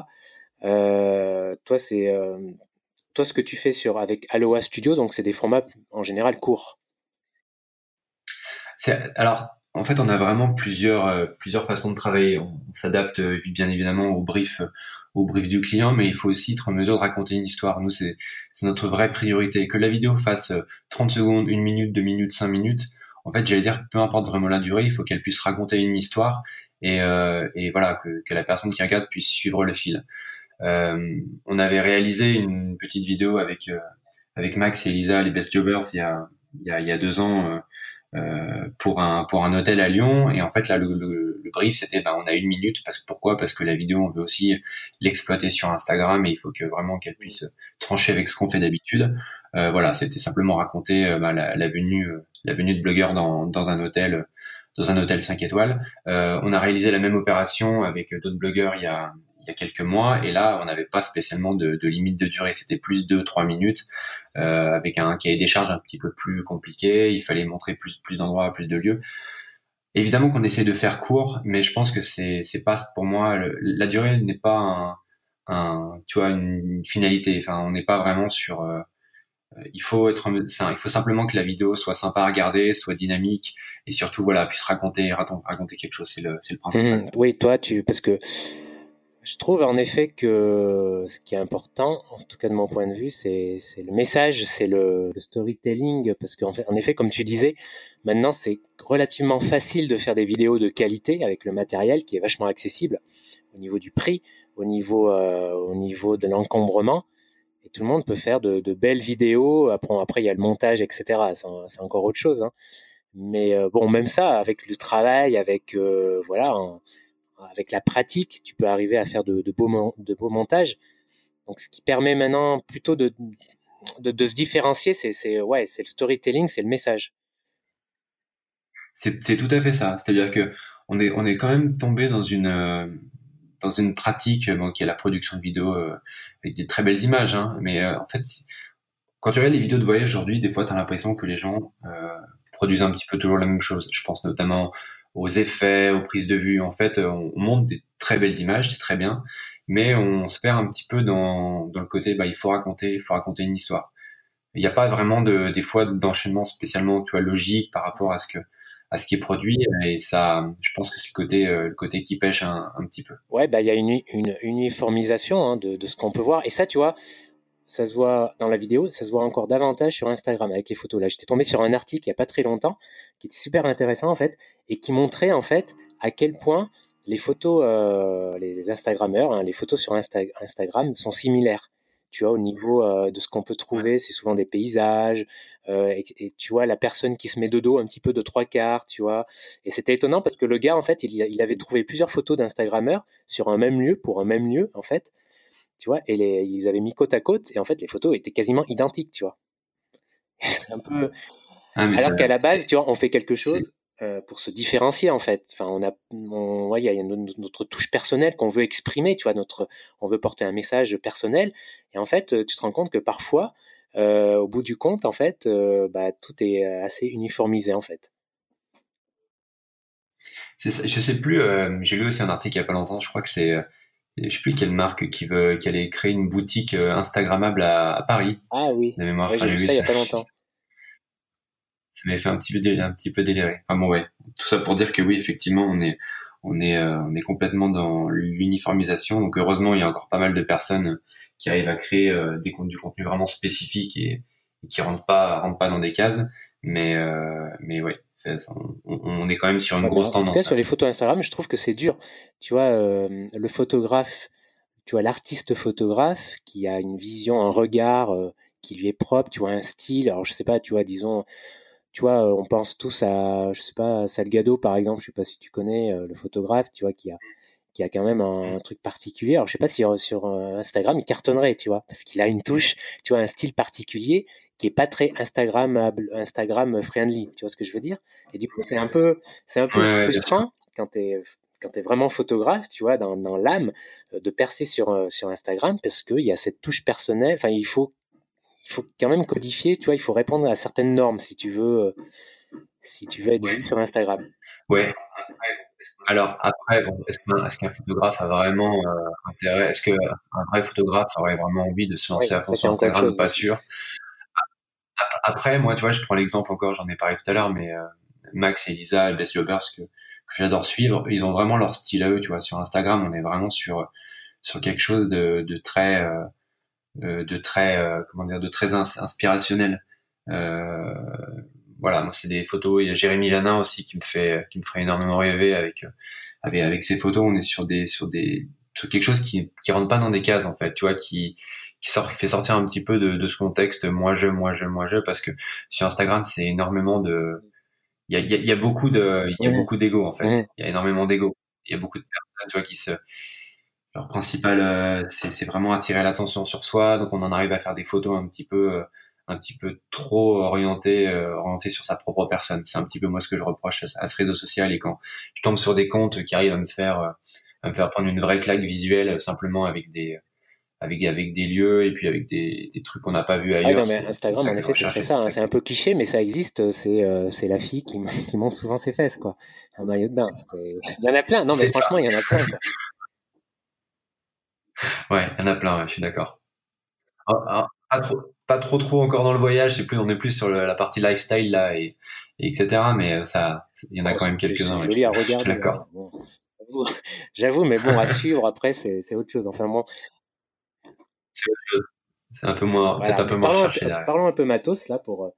toi, c'est toi ce que tu fais sur avec Aloha Studio, donc c'est des formats en général courts.
Alors, en fait, on a vraiment plusieurs plusieurs façons de travailler. On, s'adapte bien évidemment au brief au brief du client, mais il faut aussi être en mesure de raconter une histoire. Nous, c'est notre vraie priorité. Que la vidéo fasse 30 secondes, une minute, deux minutes, cinq minutes, en fait, j'allais dire, peu importe vraiment la durée, il faut qu'elle puisse raconter une histoire et, euh, et voilà que, que, la personne qui regarde puisse suivre le fil. Euh, on avait réalisé une petite vidéo avec euh, avec Max et Elisa, les Best Jobbers, il y a il y a, il y a deux ans euh, euh, pour un pour un hôtel à Lyon. Et en fait là le, le, le brief c'était ben on a une minute. Parce que pourquoi? Parce que la vidéo on veut aussi l'exploiter sur Instagram et il faut que vraiment qu'elle puisse trancher avec ce qu'on fait d'habitude. Euh, voilà c'était simplement raconter ben, la, la, venue la venue de blogueurs dans dans un hôtel dans un hôtel 5 étoiles. Euh, on a réalisé la même opération avec d'autres blogueurs il y a il y a quelques mois et là on n'avait pas spécialement de, limite de durée. C'était plus de trois minutes euh, avec un cahier des charges un petit peu plus compliqué. Il fallait montrer plus plus d'endroits plus de lieux. Évidemment qu'on essaie de faire court mais je pense que c'est c'est pas pour moi la durée n'est pas un, un, tu vois une finalité. Enfin on n'est pas vraiment sur euh, il faut être il faut simplement que la vidéo soit sympa à regarder soit dynamique et surtout voilà puisse raconter raconter quelque chose. C'est le c'est le principal.
Mmh. oui toi tu parce que je trouve en effet que ce qui est important, en tout cas de mon point de vue, c'est le message, c'est le, storytelling, parce qu'en effet, comme tu disais, maintenant c'est relativement facile de faire des vidéos de qualité avec le matériel qui est vachement accessible au niveau du prix, au niveau, euh, de l'encombrement. Et tout le monde peut faire de, belles vidéos. Après, après, il y a le montage, etc. C'est encore autre chose. Hein. Mais euh, bon, même ça, avec le travail, avec euh, voilà, avec la pratique, tu peux arriver à faire de, beaux, montages. Donc, ce qui permet maintenant plutôt de, se différencier, c'est ouais, le storytelling, c'est le message.
C'est tout à fait ça. C'est-à-dire que on est, quand même tombé dans une, euh, pratique qui est la production de vidéos euh, avec des très belles images. Hein, mais euh, en fait, quand tu regardes les vidéos de voyage aujourd'hui, des fois, tu as l'impression que les gens produisent un petit peu toujours la même chose. Je pense notamment aux effets, aux prises de vue. En fait, on, montre des très belles images, c'est très bien, mais on se perd un petit peu dans, le côté, bah, il faut raconter, il faut raconter une histoire. Il n'y a pas vraiment de, des fois d'enchaînement spécialement, tu vois, logique par rapport à ce que, à ce qui est produit et ça je pense que c'est le côté euh, côté qui pêche un, petit peu
ouais bah il y a une, uniformisation hein, de, ce qu'on peut voir et ça tu vois ça se voit dans la vidéo, ça se voit encore davantage sur Instagram avec les photos. Là, j'étais tombé sur un article il n'y a pas très longtemps qui était super intéressant en fait et qui montrait en fait à quel point les photos, euh, les Instagrammeurs, hein, les photos sur Instagram sont similaires. Tu vois, au niveau euh, de ce qu'on peut trouver, c'est souvent des paysages, euh, et, tu vois la personne qui se met de dos un petit peu de trois quarts, tu vois. Et c'était étonnant parce que le gars, en fait, il, il avait trouvé plusieurs photos d'Instagrammeurs sur un même lieu, pour un même lieu, en fait tu vois, et les, ils avaient mis côte à côte, et en fait, les photos étaient quasiment identiques, tu vois. C'est un peu. Ah, Alors qu'à la base, tu vois, on fait quelque chose euh, pour se différencier, en fait. Enfin, on a, on, il y a notre touche personnelle qu'on veut exprimer, tu vois, notre, on veut porter un message personnel, et en fait, tu te rends compte que parfois, euh, au bout du compte, en fait, euh, bah, tout est assez uniformisé, en fait.
je sais plus, j'ai lu aussi un article il y a pas longtemps, je crois que c'est je sais plus quelle marque qui veut, qui allait créer une boutique euh, Instagrammable à, Paris.
Ah oui.
De mémoire.
j'ai vu ça il y a pas longtemps.
Ça m'avait fait un petit peu, un petit peu délirer. Enfin bon, ouais. Tout ça pour dire que oui, effectivement, on est, on est, euh, on est complètement dans l'uniformisation. Donc heureusement, il y a encore pas mal de personnes qui arrivent à créer euh, des du contenu vraiment spécifique et, et, qui rentrent pas, rentrent pas dans des cases. Mais, mais ouais on, est quand même sur une grosse tendance. En tout
cas, sur les photos Instagram, je trouve que c'est dur. Tu vois, euh, le photographe, tu vois, l'artiste photographe qui a une vision, un regard euh, qui lui est propre, tu vois, un style. Alors, je sais pas, tu vois, disons, tu vois, euh, on pense tous à, je sais pas, Salgado, par exemple, je sais pas si tu connais le photographe, tu vois, qui a, qui a quand même un, truc particulier. Alors, je sais pas si sur Instagram, il cartonnerait, tu vois, parce qu'il a une touche, tu vois, un style particulier qui est pas très Instagrammable, Instagram friendly. Tu vois ce que je veux dire? Et du coup, c'est un peu, c'est un peu frustrant quand tu es quand tu es vraiment photographe, tu vois, dans, dans l'âme, euh, de percer sur, euh, sur Instagram parce qu'il y a cette touche personnelle. Enfin, il faut, il faut quand même codifier, tu vois, il faut répondre à certaines normes si tu veux, si tu veux être vu sur Instagram.
Ouais. Alors après, bon, est-ce qu'un photographe a vraiment euh, intérêt Est-ce qu'un vrai photographe aurait vraiment envie de se lancer à fond sur Instagram Pas sûr? Après, moi, tu vois, je prends l'exemple encore, j'en ai parlé tout à l'heure, mais euh, Max et Lisa, les Jobbers, que, que j'adore suivre, ils ont vraiment leur style à eux, tu vois. Sur Instagram, on est vraiment sur sur quelque chose de, de très euh, de très comment dire de très inspirationnel. Euh, voilà, moi c'est des photos. Il y a Jérémy Janin aussi qui me fait qui me ferait énormément rêver avec avec avec ses photos. On est sur des sur des sur quelque chose qui qui rentre pas dans des cases en fait, tu vois, qui qui sort fait sortir un petit peu de, de ce contexte moi je moi je moi je parce que sur Instagram c'est énormément de il y a, il y a, beaucoup de il y a mmh. beaucoup d'ego en fait. Mmh. Il y a énormément d'ego. Il y a beaucoup de personnes tu vois qui se leur principal euh, c'est vraiment attirer l'attention sur soi donc on en arrive à faire des photos un petit peu euh, un petit peu trop orienté euh, orienté sur sa propre personne. C'est un petit peu moi ce que je reproche à, ce réseau social et quand je tombe sur des comptes qui arrivent à me faire euh, à me faire prendre une vraie claque visuelle euh, simplement avec des avec avec des lieux et puis avec des, des trucs qu'on n'a pas vu ah ailleurs.
Ah non, mais Instagram en effet c'est ça, hein. c'est un peu cliché mais ça existe, c'est c'est la fille qui, qui monte souvent ses fesses quoi. Un maillot de bain, il y en a plein. Non mais franchement, il y en a plein. Quoi.
ouais, il y en a plein, je suis d'accord. Ah, ah, trop, pas trop trop encore dans le voyage, c'est plus on est plus sur la partie lifestyle là et, etc. Mais euh, ça, il y en a quand même quelques-uns.
C'est joli à regarder. D'accord. J'avoue, mais bon à suivre après c'est autre chose. Enfin bon.
C'est autre chose. C'est un peu moins, peut-être un peu moins cherché
Parlons un peu matos là pour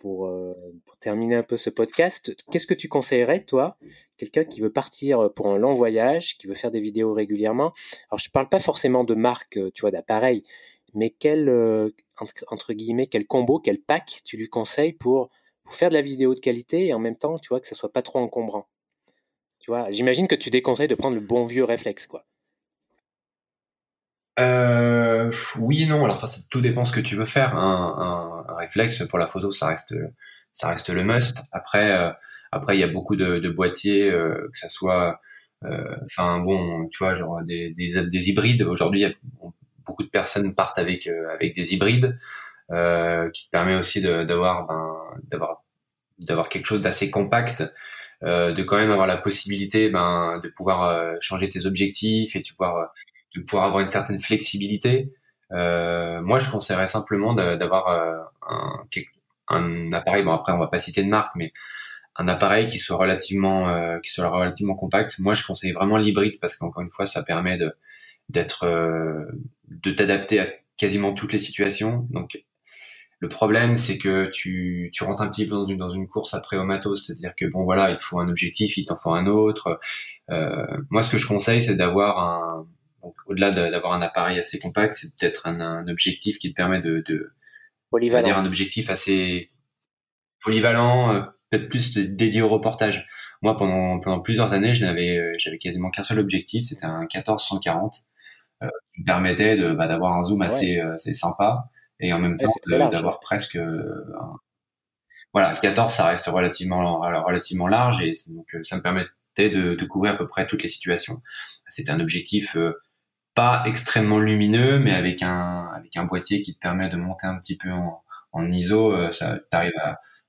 pour, euh, pour terminer un peu ce podcast. Qu'est-ce que tu conseillerais toi, quelqu'un qui veut partir pour un long voyage, qui veut faire des vidéos régulièrement? Alors je parle pas forcément de marque, tu vois, d'appareil, mais quel, euh, entre, guillemets, quel combo, quel pack tu lui conseilles pour, pour, faire de la vidéo de qualité et en même temps, tu vois, que ça soit pas trop encombrant? Tu vois, j'imagine que tu déconseilles de prendre le bon vieux réflexe, quoi.
Euh, oui et non. Alors ça, tout dépend ce que tu veux faire. Un, réflexe pour la photo, ça reste, ça reste le must. Après, euh, il y a beaucoup de, boîtiers, euh, que ça soit, enfin bon, tu vois, genre des, des, des hybrides. Aujourd'hui, beaucoup de personnes partent avec des hybrides, qui te permet aussi d'avoir ben, quelque chose d'assez compact, de quand même avoir la possibilité ben, de pouvoir changer tes objectifs et de pouvoir de pouvoir avoir une certaine flexibilité. moi, je conseillerais simplement d'avoir un, un appareil. Bon, après, on va pas citer de marque, mais un appareil qui soit relativement qui soit relativement compact. Moi, je conseille vraiment l'hybride parce qu'encore une fois, ça permet de d'être euh, de t'adapter à quasiment toutes les situations. Donc le problème, c'est que tu, tu rentres un petit peu dans une, dans une course après au matos, c'est-à-dire que bon voilà, il te faut un objectif, il t'en faut un autre. Euh, moi, ce que je conseille, c'est d'avoir un, au-delà d'avoir un appareil assez compact, c'est peut-être un, un, objectif qui te permet de, de
polyvalent.
dire un objectif assez polyvalent, euh, peut-être plus dédié au reportage. Moi, pendant pendant plusieurs années, je n'avais j'avais quasiment qu'un seul objectif, c'était un 14-140 euh, qui me permettait de bah, d'avoir un zoom assez euh, assez sympa et en même temps d'avoir presque euh, un... voilà 14 ça reste relativement relativement large et donc ça me permettait de, de couvrir à peu près toutes les situations c'était un objectif pas extrêmement lumineux mais avec un avec un boîtier qui te permet de monter un petit peu en, ISO ça t'arrive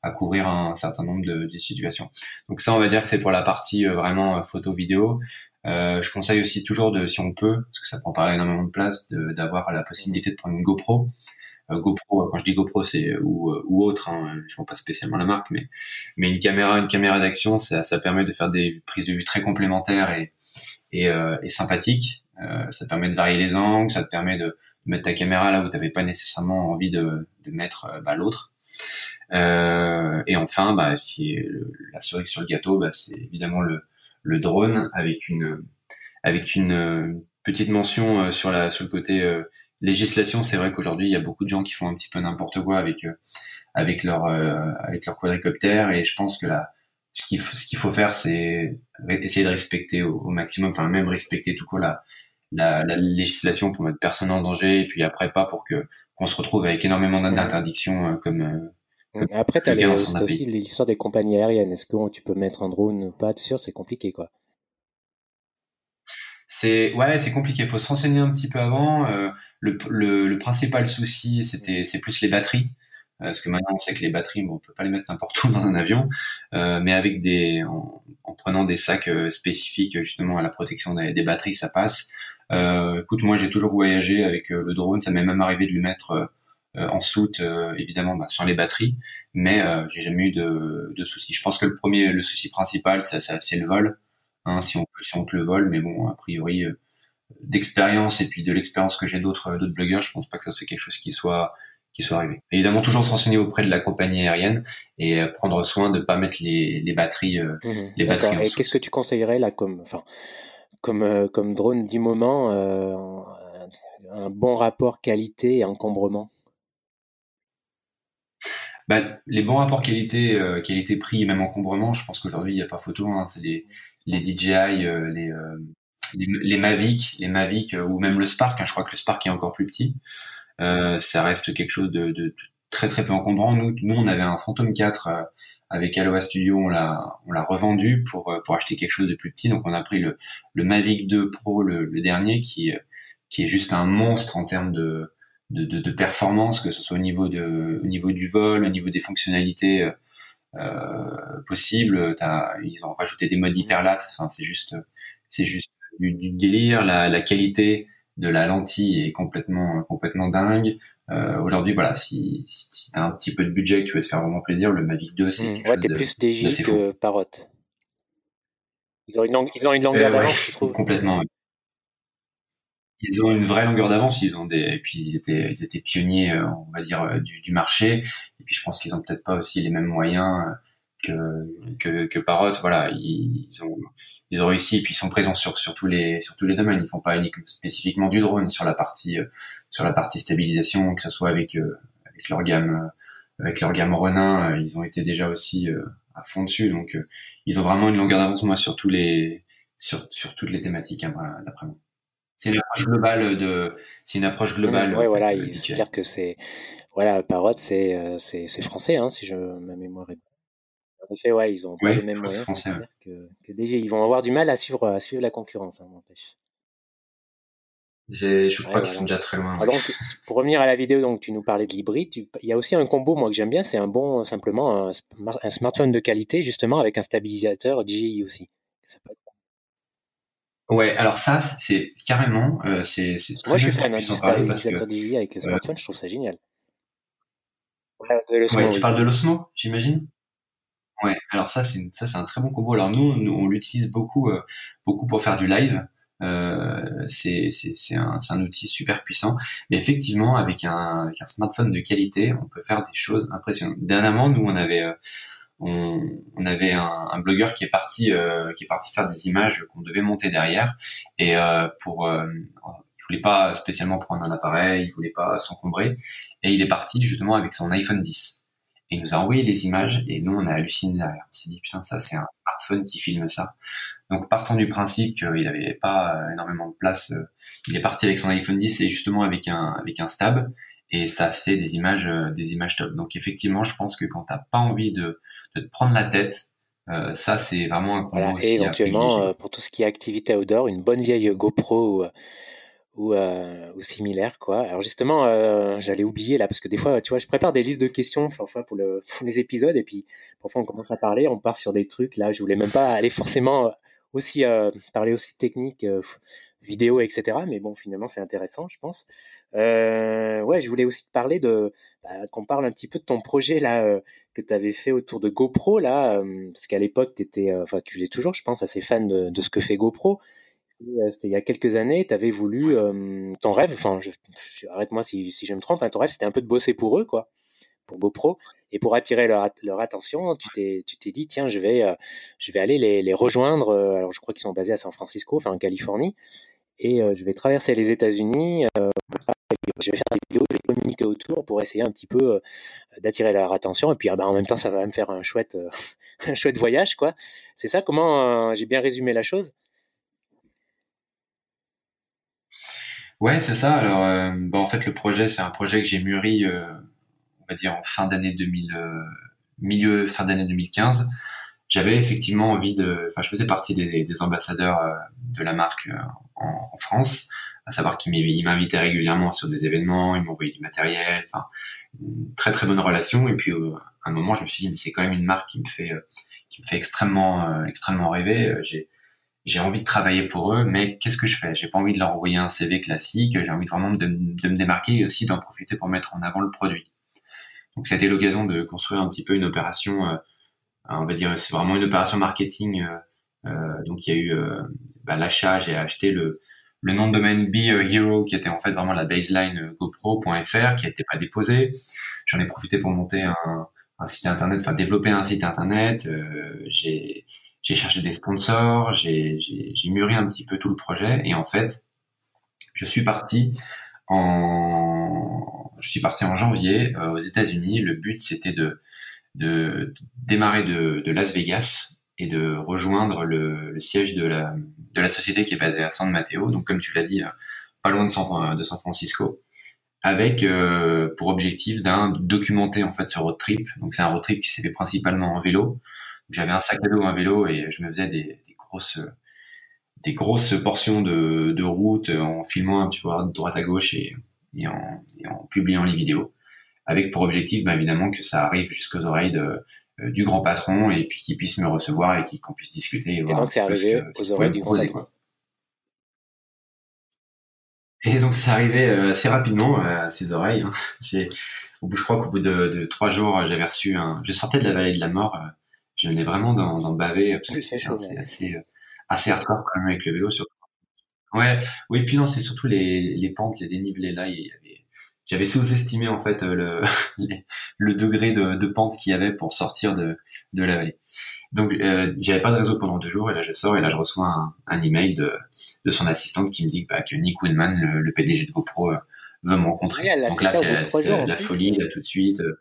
à, couvrir un certain nombre de, situations donc ça on va dire que c'est pour la partie vraiment photo vidéo euh, je conseille aussi toujours de, si on peut, parce que ça prend pas énormément de place, d'avoir la possibilité de prendre une GoPro. Euh, GoPro, quand je dis GoPro, c'est ou, ou autre, hein, je vois pas spécialement la marque, mais mais une caméra, une caméra d'action, ça, ça permet de faire des prises de vue très complémentaires et euh, et sympathiques. Euh, ça te permet de varier les angles, ça te permet de, mettre ta caméra là où tu n'avais pas nécessairement envie de, de mettre euh, bah, l'autre. Euh, et enfin, bah, ce la cerise sur le gâteau, bah, c'est évidemment le, le drone avec une avec une petite mention euh, sur la sur le côté euh, législation. C'est vrai qu'aujourd'hui il y a beaucoup de gens qui font un petit peu n'importe quoi avec euh, avec leur avec leur quadricoptère et je pense que là ce qu'il faut, ce faut faire c'est essayer de respecter au, maximum enfin même respecter tout quoi la, la, la législation pour mettre personne en danger et puis après pas pour que qu'on se retrouve avec énormément d'interdictions comme
après, tu as, aussi l'histoire des compagnies aériennes. Est-ce que tu peux mettre un drone ou pas dessus? C'est compliqué, quoi.
C'est ouais, c'est compliqué. Il faut se renseigner un petit peu avant. Euh, le, le, principal souci, c'était c'est plus les batteries. Euh, parce que maintenant, on sait que les batteries, bon, on peut pas les mettre n'importe où dans un avion, euh, mais avec des, en, prenant des sacs spécifiques justement à la protection des, des batteries, ça passe. écoute, moi, j'ai toujours voyagé avec le drone. Ça m'est même arrivé de le mettre euh, en soute, euh, évidemment, bah, sans les batteries, mais euh, j'ai jamais eu de, de soucis. Je pense que le premier, le souci principal, c'est, c'est le vol, hein, si on si on te le vol, mais bon, a priori, d'expérience et puis de l'expérience que j'ai d'autres d'autres blogueurs, je pense pas que ça soit quelque chose qui soit qui soit arrivé. Évidemment, toujours se renseigner auprès de la compagnie aérienne et prendre soin de pas mettre les, les batteries mmh les batteries
Et qu'est-ce que tu conseillerais là comme enfin comme comme drone du moment un bon rapport qualité et encombrement?
Bah, les bons rapports qualité euh, qualité prix et même encombrement je pense qu'aujourd'hui il n'y a pas photo hein, c'est les les DJI euh, les, euh, les, les Mavic les Mavic ou même le Spark hein, je crois que le Spark est encore plus petit ça reste quelque chose de, de, très très peu encombrant nous nous on avait un Phantom 4 avec Aloha Studio, on l'a on l'a revendu pour pour acheter quelque chose de plus petit. Donc on a pris le le Mavic 2 Pro, le, le dernier, qui qui est juste un monstre en termes de de, de, de, performance, que ce soit au niveau, de, au niveau du vol, au niveau des fonctionnalités euh, euh possibles. ils ont rajouté des modes hyperlapse. Enfin, c'est juste, c'est juste du, du délire. La, la, qualité de la lentille est complètement, complètement dingue. Euh, Aujourd'hui, voilà, si, si, si tu as un petit peu de budget, que tu veux te faire vraiment plaisir, le Mavic 2, c'est
mmh, ouais, t'es plus DJ que Parrot. Ils ont une, ils ont une longueur euh, d'avance,
je trouve. Complètement ils ont une vraie longueur d'avance. Ils ont des, et puis ils étaient, ils étaient pionniers, euh, on va dire, euh, du, du marché. Et puis je pense qu'ils ont peut-être pas aussi les mêmes moyens euh, que que, que Parrot. Voilà, ils, ont ils ont réussi et puis ils sont présents sur sur tous les sur tous les domaines. Ils font pas uniquement spécifiquement du drone sur la partie sur la partie stabilisation, que ce soit avec avec leur gamme avec leur gamme Renin, ils ont été déjà aussi à fond dessus. Donc ils ont vraiment une longueur d'avance moi sur tous les sur sur toutes les thématiques hein, d'après moi. C'est une approche globale de, c'est une approche globale.
Oui, voilà, c'est clair que c'est, voilà, Parrot, c'est, euh, français, hein, si je ma mémoire est effet, ouais, ils ont pas les mêmes moyens. Français, que, que ils vont avoir du mal à suivre, à suivre la concurrence, hein, m'empêche.
Je crois qu'ils sont déjà très loin.
Ah, donc, pour revenir à la vidéo, donc tu nous parlais de l'hybride. Il y a aussi un combo, moi que j'aime bien, c'est un bon, simplement un, un, smartphone de qualité, justement avec un stabilisateur DJI aussi. Ça peut être
Ouais, alors ça, c'est carrément, euh, c'est
Moi, je suis fan hein, du stabilisateur DJI avec le smartphone, je trouve ça génial.
Ouais, tu parles de l'Osmo, j'imagine? Ouais, alors ça, c'est ça, c'est un très bon combo. Alors nous, on l'utilise beaucoup, euh, beaucoup pour faire du live. Euh, c'est un, un outil super puissant. Mais effectivement, avec un, avec un smartphone de qualité, on peut faire des choses impressionnantes. Dernièrement, nous, on avait euh, on, on avait un, un, blogueur qui est parti euh, qui est parti faire des images qu'on devait monter derrière et euh, pour il voulait pas spécialement prendre un appareil, il voulait pas s'encombrer et il est parti justement avec son iPhone 10 et il nous a envoyé les images et nous on a halluciné derrière. On s'est dit putain ça c'est un smartphone qui filme ça. Donc partant du principe qu'il avait pas énormément de place, euh, il est parti avec son iPhone 10 et justement avec un avec un stab et ça fait des images euh, des images top. Donc effectivement, je pense que quand t'as pas envie de de te prendre la tête. Euh, ça, c'est vraiment un
combo Et éventuellement, euh, pour tout ce qui est activité outdoor, une bonne vieille GoPro ou, euh, ou, similaire, quoi. Alors justement, j'allais oublier là, parce que des fois, tu vois, je prépare des listes de questions parfois pour, le, pour les épisodes, et puis parfois on commence à parler, on part sur des trucs. Là, je voulais même pas aller forcément aussi parler aussi technique, vidéo, etc. Mais bon, finalement, c'est intéressant, je pense. Euh, ouais, je voulais aussi te parler de bah, qu'on parle un petit peu de ton projet là euh, que tu avais fait autour de GoPro là, euh, parce qu'à l'époque tu étais, euh, enfin tu l'es toujours, je pense, assez fan de ce que fait GoPro. C'était il y a quelques années, tu avais voulu ton rêve, enfin, arrête-moi si, si je me trompe, hein, ton rêve c'était un peu de bosser pour eux quoi, pour GoPro, et pour attirer leur, leur attention, tu t'es tu t'es dit tiens je vais je vais aller les, les rejoindre. alors je crois qu'ils sont basés à San Francisco, enfin en Californie, et je vais traverser les États-Unis je vais faire des vidéos, je vais communiquer autour pour essayer un petit peu euh, d'attirer leur attention. Et puis, ah ben, en même temps, ça va me faire un chouette, euh, un chouette voyage, quoi. C'est ça Comment euh, j'ai bien résumé la chose?
Ouais, c'est ça. Alors, euh, bah, en fait, le projet, c'est un projet que j'ai mûri, euh, on va dire en fin d'année 2000, euh, milieu fin d'année 2015. J'avais effectivement envie de, enfin, je faisais partie des, des ambassadeurs de la marque en, en, France, à savoir qu'ils m'invitaient régulièrement sur des événements, ils m'envoyaient du matériel, enfin, une très très bonne relation. Et puis, à un moment, je me suis dit, mais c'est quand même une marque qui me fait, qui me fait extrêmement, extrêmement rêver. J'ai j'ai envie de travailler pour eux, mais qu'est-ce que je fais? J'ai pas envie de leur envoyer un CV classique, j'ai envie vraiment de, me démarquer et aussi d'en profiter pour mettre en avant le produit. Donc c'était l'occasion de construire un petit peu une opération, euh, on va dire c'est vraiment une opération marketing. Euh, euh donc il y a eu euh, bah, l'achat, j'ai acheté le, le nom de domaine Be Hero qui était en fait vraiment la baseline GoPro.fr qui n'était pas déposé. J'en ai profité pour monter un, un site internet, enfin développer un site internet. j'ai j'ai cherché des sponsors, j'ai mûri un petit peu tout le projet et en fait, je suis parti en, je suis parti en janvier euh, aux États-Unis. Le but c'était de, de, démarrer de, de, Las Vegas et de rejoindre le, le, siège de la, de la société qui est basée à San Mateo, donc comme tu l'as dit, euh, pas loin de San, de San Francisco, avec euh, pour objectif d'un documenter en fait ce road trip. Donc c'est un road trip qui s'est fait principalement en vélo, j'avais un sac à dos, un vélo et je me faisais des, des grosses des grosses portions de, de, route en filmant un petit peu de droite à gauche et, et, en, et, en, publiant les vidéos, avec pour objectif bah, évidemment que ça arrive jusqu'aux oreilles de, euh, du grand patron et puis qu'il puisse me recevoir et qu'on puisse discuter.
Et, donc c'est arrivé aux oreilles du grand patron.
Et donc c'est arrivé euh, assez rapidement euh, à ses oreilles. Hein. J'ai, au bout, je crois qu'au bout de, de, trois jours, j'avais reçu un. Je sortais de la vallée de la mort je venais vraiment d'en baver parce que c'est assez, euh, assez hardcore quand même avec le vélo. Surtout. Ouais, oui, puis non, c'est surtout les, les pentes, les dénivelés là. j'avais sous-estimé en fait le, le degré de, de pente qu'il y avait pour sortir de, de la vallée. Donc euh, j'avais pas de réseau pendant deux jours et là je sors et là je reçois un, un email de, de son assistante qui me dit bah, que Nick Woodman, le, PDG de GoPro, euh, veut me rencontrer. Donc là c'est la, folie là tout de suite. Euh,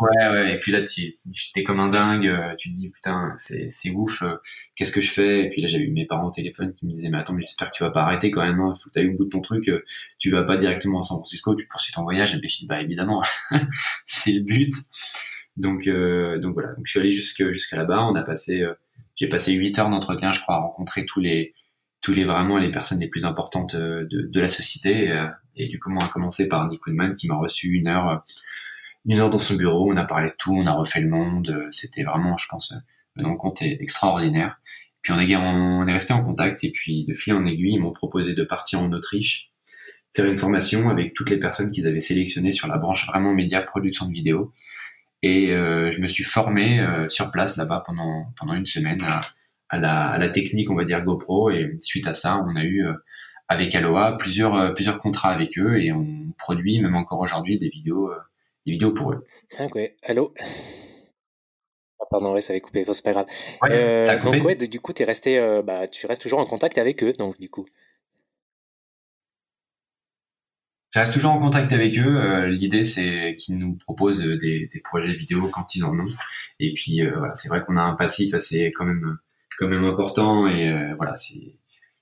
Ouais, ouais, et puis là, tu es comme un dingue, euh, tu te dis, putain, c'est, ouf, euh, qu'est-ce que je fais? Et puis là, j'avais eu mes parents au téléphone qui me disaient, mais attends, mais j'espère que tu vas pas arrêter quand même, hein, faut que eu au bout de ton truc, euh, tu vas pas directement à San Francisco, tu poursuis ton voyage, et je dis, bah évidemment, c'est le but. Donc, donc voilà, donc je suis allé jusque, jusqu'à là-bas, on a passé, j'ai passé 8 heures d'entretien, je crois, à rencontrer tous les, tous les vraiment les personnes les plus importantes de, de la société, et, du coup, on a commencé par Nick Woodman qui m'a reçu une heure une heure dans son bureau, on a parlé de tout, on a refait le monde. Euh, c'était vraiment, je pense, une rencontre extraordinaire. Puis on est, on est resté en contact et puis de fil en aiguille, ils m'ont proposé de partir en Autriche, faire une formation avec toutes les personnes qu'ils avaient sélectionnées sur la branche vraiment média production de vidéo. Et euh, je me suis formé euh, sur place là-bas pendant pendant une semaine à, la, à, la, technique, on va dire GoPro. Et suite à ça, on a eu avec Aloha plusieurs plusieurs contrats avec eux et on produit même encore aujourd'hui des vidéos des vidéos pour eux.
Ah ouais, allô? Ah, Pardon, ouais, ça avait coupé, c'est pas grave.
Ouais, euh, ça
donc ouais, du coup, es resté, euh, bah, tu restes toujours en contact avec eux, donc du coup.
Je reste toujours en contact avec eux. Euh, L'idée, c'est qu'ils nous proposent des, des, projets vidéo quand ils en ont. Et puis, voilà, c'est vrai qu'on a un passif assez quand même, quand même important. Et voilà, c'est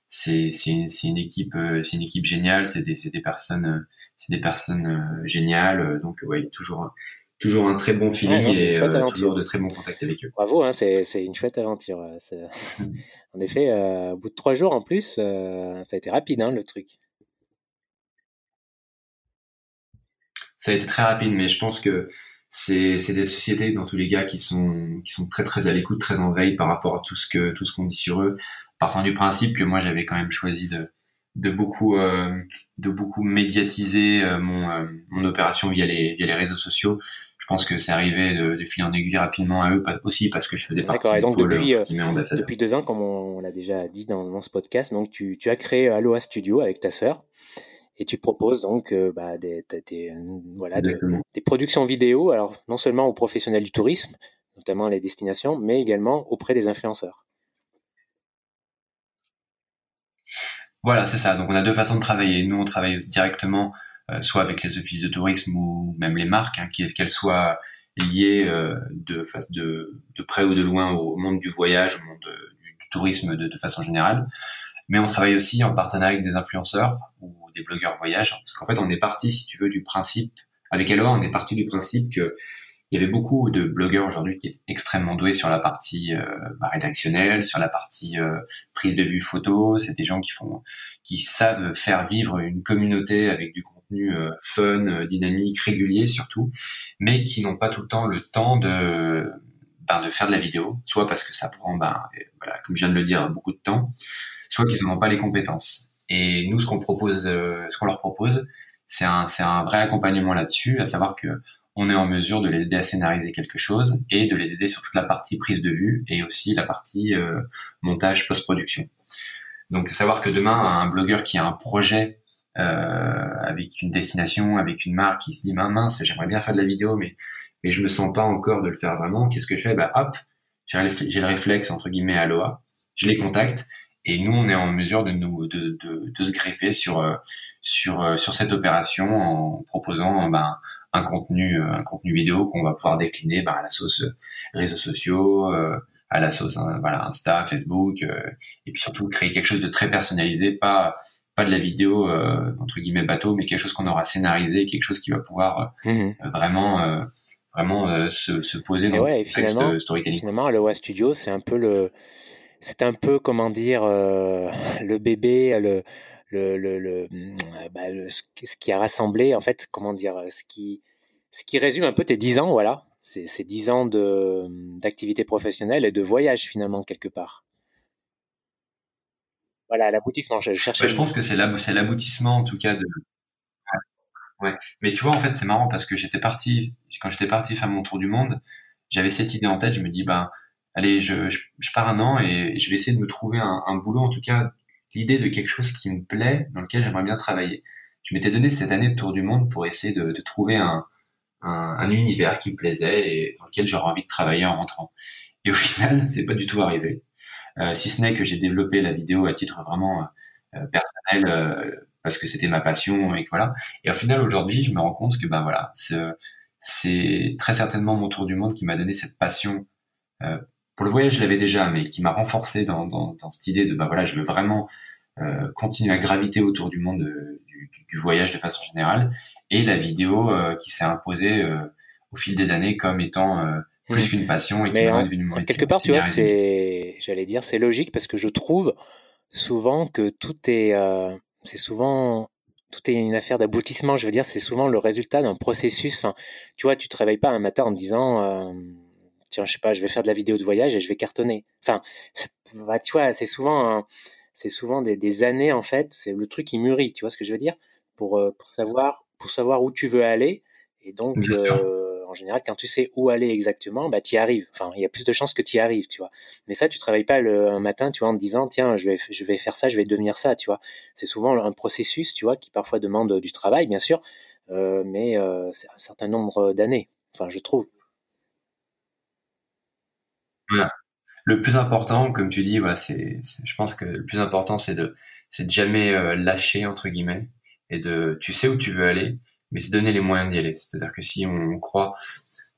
c'est une, une équipe, c'est une équipe géniale. C'est des, des personnes c'est des personnes euh, géniales. Euh, donc, ouais, toujours, toujours un très bon feeling et euh, toujours de très bons contacts avec eux.
Bravo, hein, c'est une chouette aventure. en effet, au bout de trois jours en plus, ça a été rapide hein, le truc.
Ça a été très rapide, mais je pense que c'est des sociétés dans tous les cas qui sont qui sont très très à l'écoute, très en veille par rapport à tout ce que tout ce qu'on dit sur eux, partant du principe que moi j'avais quand même choisi de de beaucoup euh, de beaucoup médiatiser euh, mon, euh, mon opération via les via les réseaux sociaux. Je pense que c'est arrivé de, de filer en aiguille rapidement à eux aussi parce que je faisais partie
et donc depuis, depuis deux ans, comme on, l'a déjà dit dans, dans, ce podcast, donc tu, tu as créé Aloha Studio avec ta sœur et tu proposes donc bah, des, des, voilà, des, des, productions vidéo, alors non seulement aux professionnels du tourisme, notamment les destinations, mais également auprès des influenceurs.
Voilà, c'est ça. Donc on a deux façons de travailler. Nous, on travaille directement euh, soit avec les offices de tourisme ou même les marques, hein, qu'elles soient liées euh, de, de, de près ou de loin au monde du voyage, au monde du, tourisme de, de, façon générale. Mais on travaille aussi en partenariat avec des influenceurs ou des blogueurs voyage, parce qu'en fait, on est parti, si tu veux, du principe, avec Aloha, on est parti du principe que il y avait beaucoup de blogueurs aujourd'hui qui étaient extrêmement doués sur la partie euh, bah, rédactionnelle, sur la partie euh, prise de vue photo. C'est des gens qui font, qui savent faire vivre une communauté avec du contenu euh, fun, dynamique, régulier surtout, mais qui n'ont pas tout le temps le temps de ben, de faire de la vidéo, soit parce que ça prend, ben, voilà, comme je viens de le dire, beaucoup de temps, soit qu'ils n'ont pas les compétences. Et nous, ce qu'on propose, ce qu'on leur propose, c'est un, c'est un vrai accompagnement là-dessus, à savoir que on est en mesure de les aider à scénariser quelque chose et de les aider sur toute la partie prise de vue et aussi la partie euh, montage post-production. Donc, savoir que demain, un blogueur qui a un projet euh, avec une destination, avec une marque, qui se dit mince, j'aimerais bien faire de la vidéo, mais mais je me sens pas encore de le faire vraiment. Qu'est-ce que je fais? Bah hop, j'ai le réflexe entre guillemets Aloha, je les contacte et nous on est en mesure de nous de, de, de se greffer sur euh, sur sur cette opération en proposant ben un contenu euh, un contenu vidéo qu'on va pouvoir décliner bah, à la sauce euh, réseaux sociaux euh, à la sauce hein, voilà Insta Facebook et puis surtout créer quelque chose de très personnalisé pas pas de la vidéo entre guillemets bateau mais quelque chose qu'on aura scénarisé quelque chose qui va pouvoir mmh vraiment vraiment se, se poser
dans ouais, le finalement, storytelling. finalement Aloha Studio c'est un peu le c'est un peu comment dire le bébé le le, le, le, mmh, bah, ce qui a rassemblé, en fait, comment dire, ce qui, ce qui résume un peu tes 10 ans, voilà. C'est 10 ans mmh, d'activité professionnelle et de voyage, finalement, quelque part. Voilà, l'aboutissement, je cherchais.
je pense que c'est l'aboutissement, en tout cas, de. Ouais. Mais tu vois, en fait, c'est marrant parce que j'étais parti, quand j'étais parti faire mon tour du monde, j'avais cette idée en tête, je me dis, ben, allez, je, je, pars un an et je vais essayer de me trouver un, un boulot, en tout cas, l'idée de quelque chose qui me plaît, dans lequel j'aimerais bien travailler. Je m'étais donné cette année de tour du monde pour essayer de, de trouver un, un, un, univers qui me plaisait et dans lequel j'aurais envie de travailler en rentrant. Et au final, c'est pas du tout arrivé. Euh, si ce n'est que j'ai développé la vidéo à titre vraiment euh, personnel euh, parce que c'était ma passion et voilà. Et au final, aujourd'hui, je me rends compte que ben voilà, c'est très certainement mon tour du monde qui m'a donné cette passion euh, pour le voyage, je l'avais déjà, mais qui m'a renforcé dans, dans, dans, cette idée de bah voilà, je veux vraiment euh, continuer à graviter autour du monde euh, du, du, voyage de façon générale, et la vidéo euh, qui s'est imposée euh, au fil des années comme étant plus mmh. qu'une passion et qui
m'a devenu quelque part, tu vois, c'est, j'allais dire, c'est logique parce que je trouve souvent que tout est, c'est souvent tout est une affaire d'aboutissement. Je veux dire, c'est souvent le résultat d'un processus. Enfin, tu vois, tu te réveilles pas un matin en te disant tiens, je sais pas, je vais faire de la vidéo de voyage et je vais cartonner. Enfin, bah, tu vois, c'est souvent, c'est souvent des, années en fait. C'est le truc qui mûrit, tu vois ce que je veux dire, pour euh, pour savoir pour savoir où tu veux aller. Et donc, euh, en général, quand tu sais où aller exactement, bah y arrives. Enfin, il y a plus de chances que tu y arrives, tu vois. Mais ça, tu travailles pas le un matin, tu vois, en te disant tiens, je vais je vais faire ça, je vais devenir ça, tu vois. C'est souvent un processus, tu vois, qui parfois demande du travail, bien sûr, euh, mais c'est un certain nombre d'années. Enfin, je trouve.
Le plus important, comme tu dis, voilà, c'est, je pense que le plus important, c'est de, c'est de jamais euh, lâcher entre guillemets et de, tu sais où tu veux aller, mais c'est donner les moyens d'y aller. C'est-à-dire que si on croit,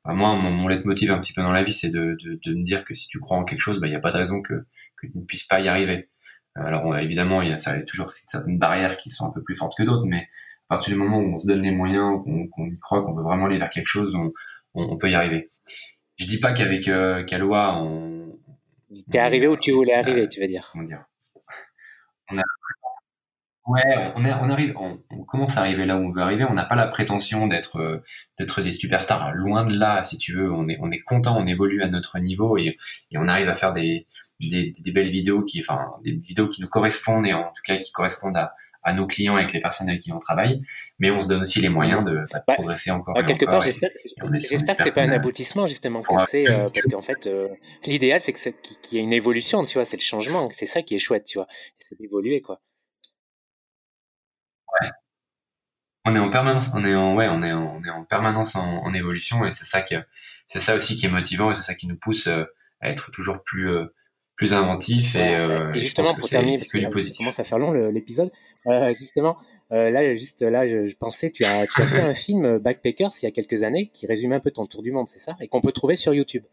moi, mon, mon leitmotiv un petit peu dans la vie, c'est de, de, de me dire que si tu crois en quelque chose, bah, il n'y a pas de raison que, que tu ne puisses pas y arriver. Alors évidemment, il y a, ça, toujours certaines barrières qui sont un peu plus fortes que d'autres, mais à partir du moment où on se donne les moyens, qu'on, y croit, qu'on veut vraiment aller vers quelque chose, on, on peut y arriver je dis pas qu'avec euh, Kaloa, on.
T'es arrivé où tu voulais arriver, euh, tu veux dire.
Comment dire on a, Ouais, on, est, on arrive, on, on, commence à arriver là où on veut arriver. On n'a pas la prétention d'être euh, d'être des superstars. Loin de là, si tu veux. On est on est content, on évolue à notre niveau et, et on arrive à faire des, des, des belles vidéos qui, enfin, des vidéos qui nous correspondent et en tout cas qui correspondent à à nos clients avec les personnes avec qui on travaille, mais on se donne aussi les moyens de, bah, progresser encore.
Bah, quelque part, j'espère que c'est pas un aboutissement justement, que c'est euh, parce qu'en fait, euh, l'idéal c'est qu'il y ait une évolution, tu vois, c'est le changement, c'est ça qui est chouette, tu vois, c'est d'évoluer quoi.
Ouais. On est en permanence, on est en ouais, on est en, on est en permanence en, évolution et c'est ça qui, c'est ça aussi qui est motivant et c'est ça qui nous pousse euh, à être toujours plus plus inventif et, euh,
et justement pour terminer parce que, positif. commence à faire long l'épisode euh, justement euh, là juste là je, je, pensais tu as tu as fait un film euh, Backpackers il y a quelques années qui résume un peu ton tour du monde c'est ça? Et qu'on peut trouver sur YouTube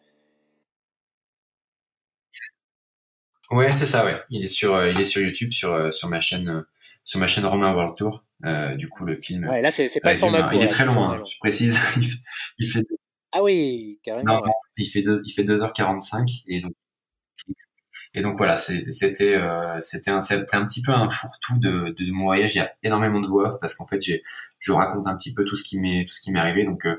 Ouais, c'est ça, ouais. Il est sur, il est sur YouTube, sur, sur ma chaîne, sur ma chaîne Romain World Tour. du coup, le film.
Ouais, là, c'est pas le format
Il est très long, hein, je précise. il fait.
Ah oui, carrément.
Non, il fait deux, il fait 2h45 et donc et donc voilà, c'était euh, c'était un c'était un petit peu un fourre-tout de, de, mon voyage. Il y a énormément de voix parce qu'en fait j'ai je raconte un petit peu tout ce qui m'est tout ce qui m'est arrivé. Donc euh,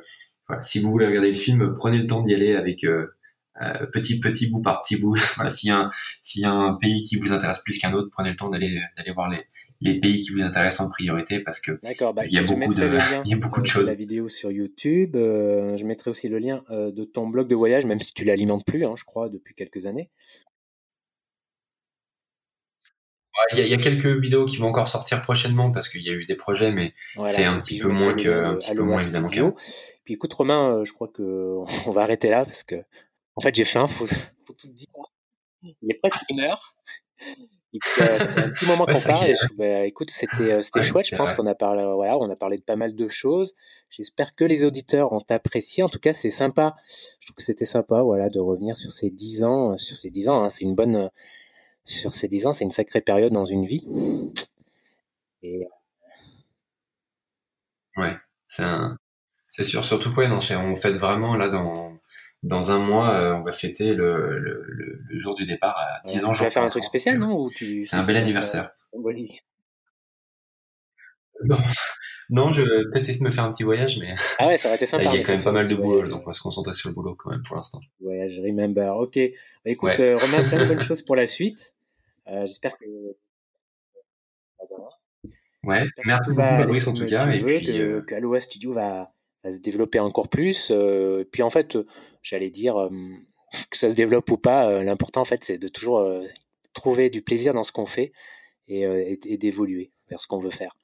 voilà, si vous voulez regarder le film, prenez le temps d'y aller avec euh, euh, petit petit bout par petit bout. voilà, s'il y a un s'il y a un pays qui vous intéresse plus qu'un autre, prenez le temps d'aller d'aller voir les les pays qui vous intéressent en priorité parce que
bah,
il y a beaucoup de il y a beaucoup de choses.
La vidéo sur YouTube, je mettrai aussi le lien de ton blog de voyage, même si tu l'alimentes plus, hein, je crois, depuis quelques années.
Il y, a, quelques vidéos qui vont encore sortir prochainement parce qu'il y a eu des projets, mais c'est un petit peu moins que, un petit peu moins évidemment qu'avant.
Puis écoute Romain, euh, je crois que on va arrêter là parce que en fait j'ai faim, faut, faut tout dire. Il est presque une heure. Et puis, euh, un petit moment qu'on parle. Bah, écoute, c'était euh, c'était chouette. Je pense qu'on a parlé voilà, on a parlé de pas mal de choses. J'espère que les auditeurs ont apprécié. En tout cas, c'est sympa. Je trouve que c'était sympa, voilà, de revenir sur ces dix ans, sur ces dix ans. Hein. C'est une bonne sur ces 10 ans, c'est une sacrée période dans une vie.
Et... Ouais, c'est un... c'est sûr. Surtout quoi, non, on fête vraiment là dans dans un mois, euh, on va fêter le, le, le, jour du départ à 10 ans.
Tu vas faire un truc spécial, non
C'est un bel anniversaire. Non, non, je vais peut-être essayer de me faire un petit voyage, mais.
Ah ouais, ça aurait été sympa.
Il y a quand même pas mal de boulot, donc on va se concentrer sur le boulot quand même pour l'instant.
Voyage remember, ok. Bah, écoute, euh, Romain, plein de bonnes choses pour la suite. Euh, j'espère que.
Ouais, merci beaucoup Fabrice en tout cas. Et puis,
que, que Aloha Studio va, va, se développer encore plus. Euh, puis en fait, j'allais dire que ça se développe ou pas, l'important en fait c'est de toujours trouver du plaisir dans ce qu'on fait et, et d'évoluer vers ce qu'on veut faire.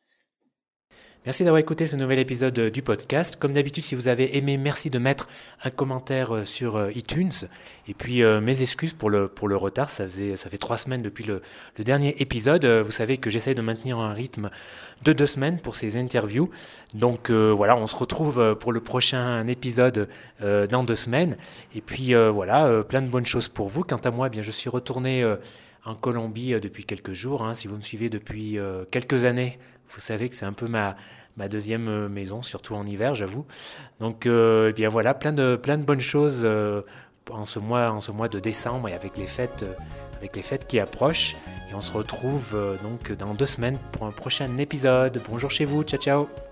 Merci d'avoir écouté ce nouvel épisode euh, du podcast. Comme d'habitude, si vous avez aimé, merci de mettre un commentaire euh, sur euh, iTunes. Et puis, mes excuses pour le, pour le retard. Ça, faisait, ça fait trois semaines depuis le, le dernier épisode. Vous savez que j'essaie de maintenir un rythme de deux semaines pour ces interviews. Donc voilà, on se retrouve pour le prochain épisode dans deux semaines. Et puis voilà, plein de bonnes choses pour vous. Quant à moi, eh bien, je suis retourné en Colombie depuis quelques jours. Hein. Si vous me suivez depuis quelques années, vous savez que c'est un peu ma, ma deuxième euh, maison, surtout en hiver, j'avoue. Donc, euh, eh bien voilà, plein de, plein de bonnes choses euh, en, ce mois, en ce mois de décembre et avec les fêtes, avec les fêtes qui approchent. Et on se retrouve donc dans deux semaines pour un prochain épisode. Bonjour chez vous, ciao ciao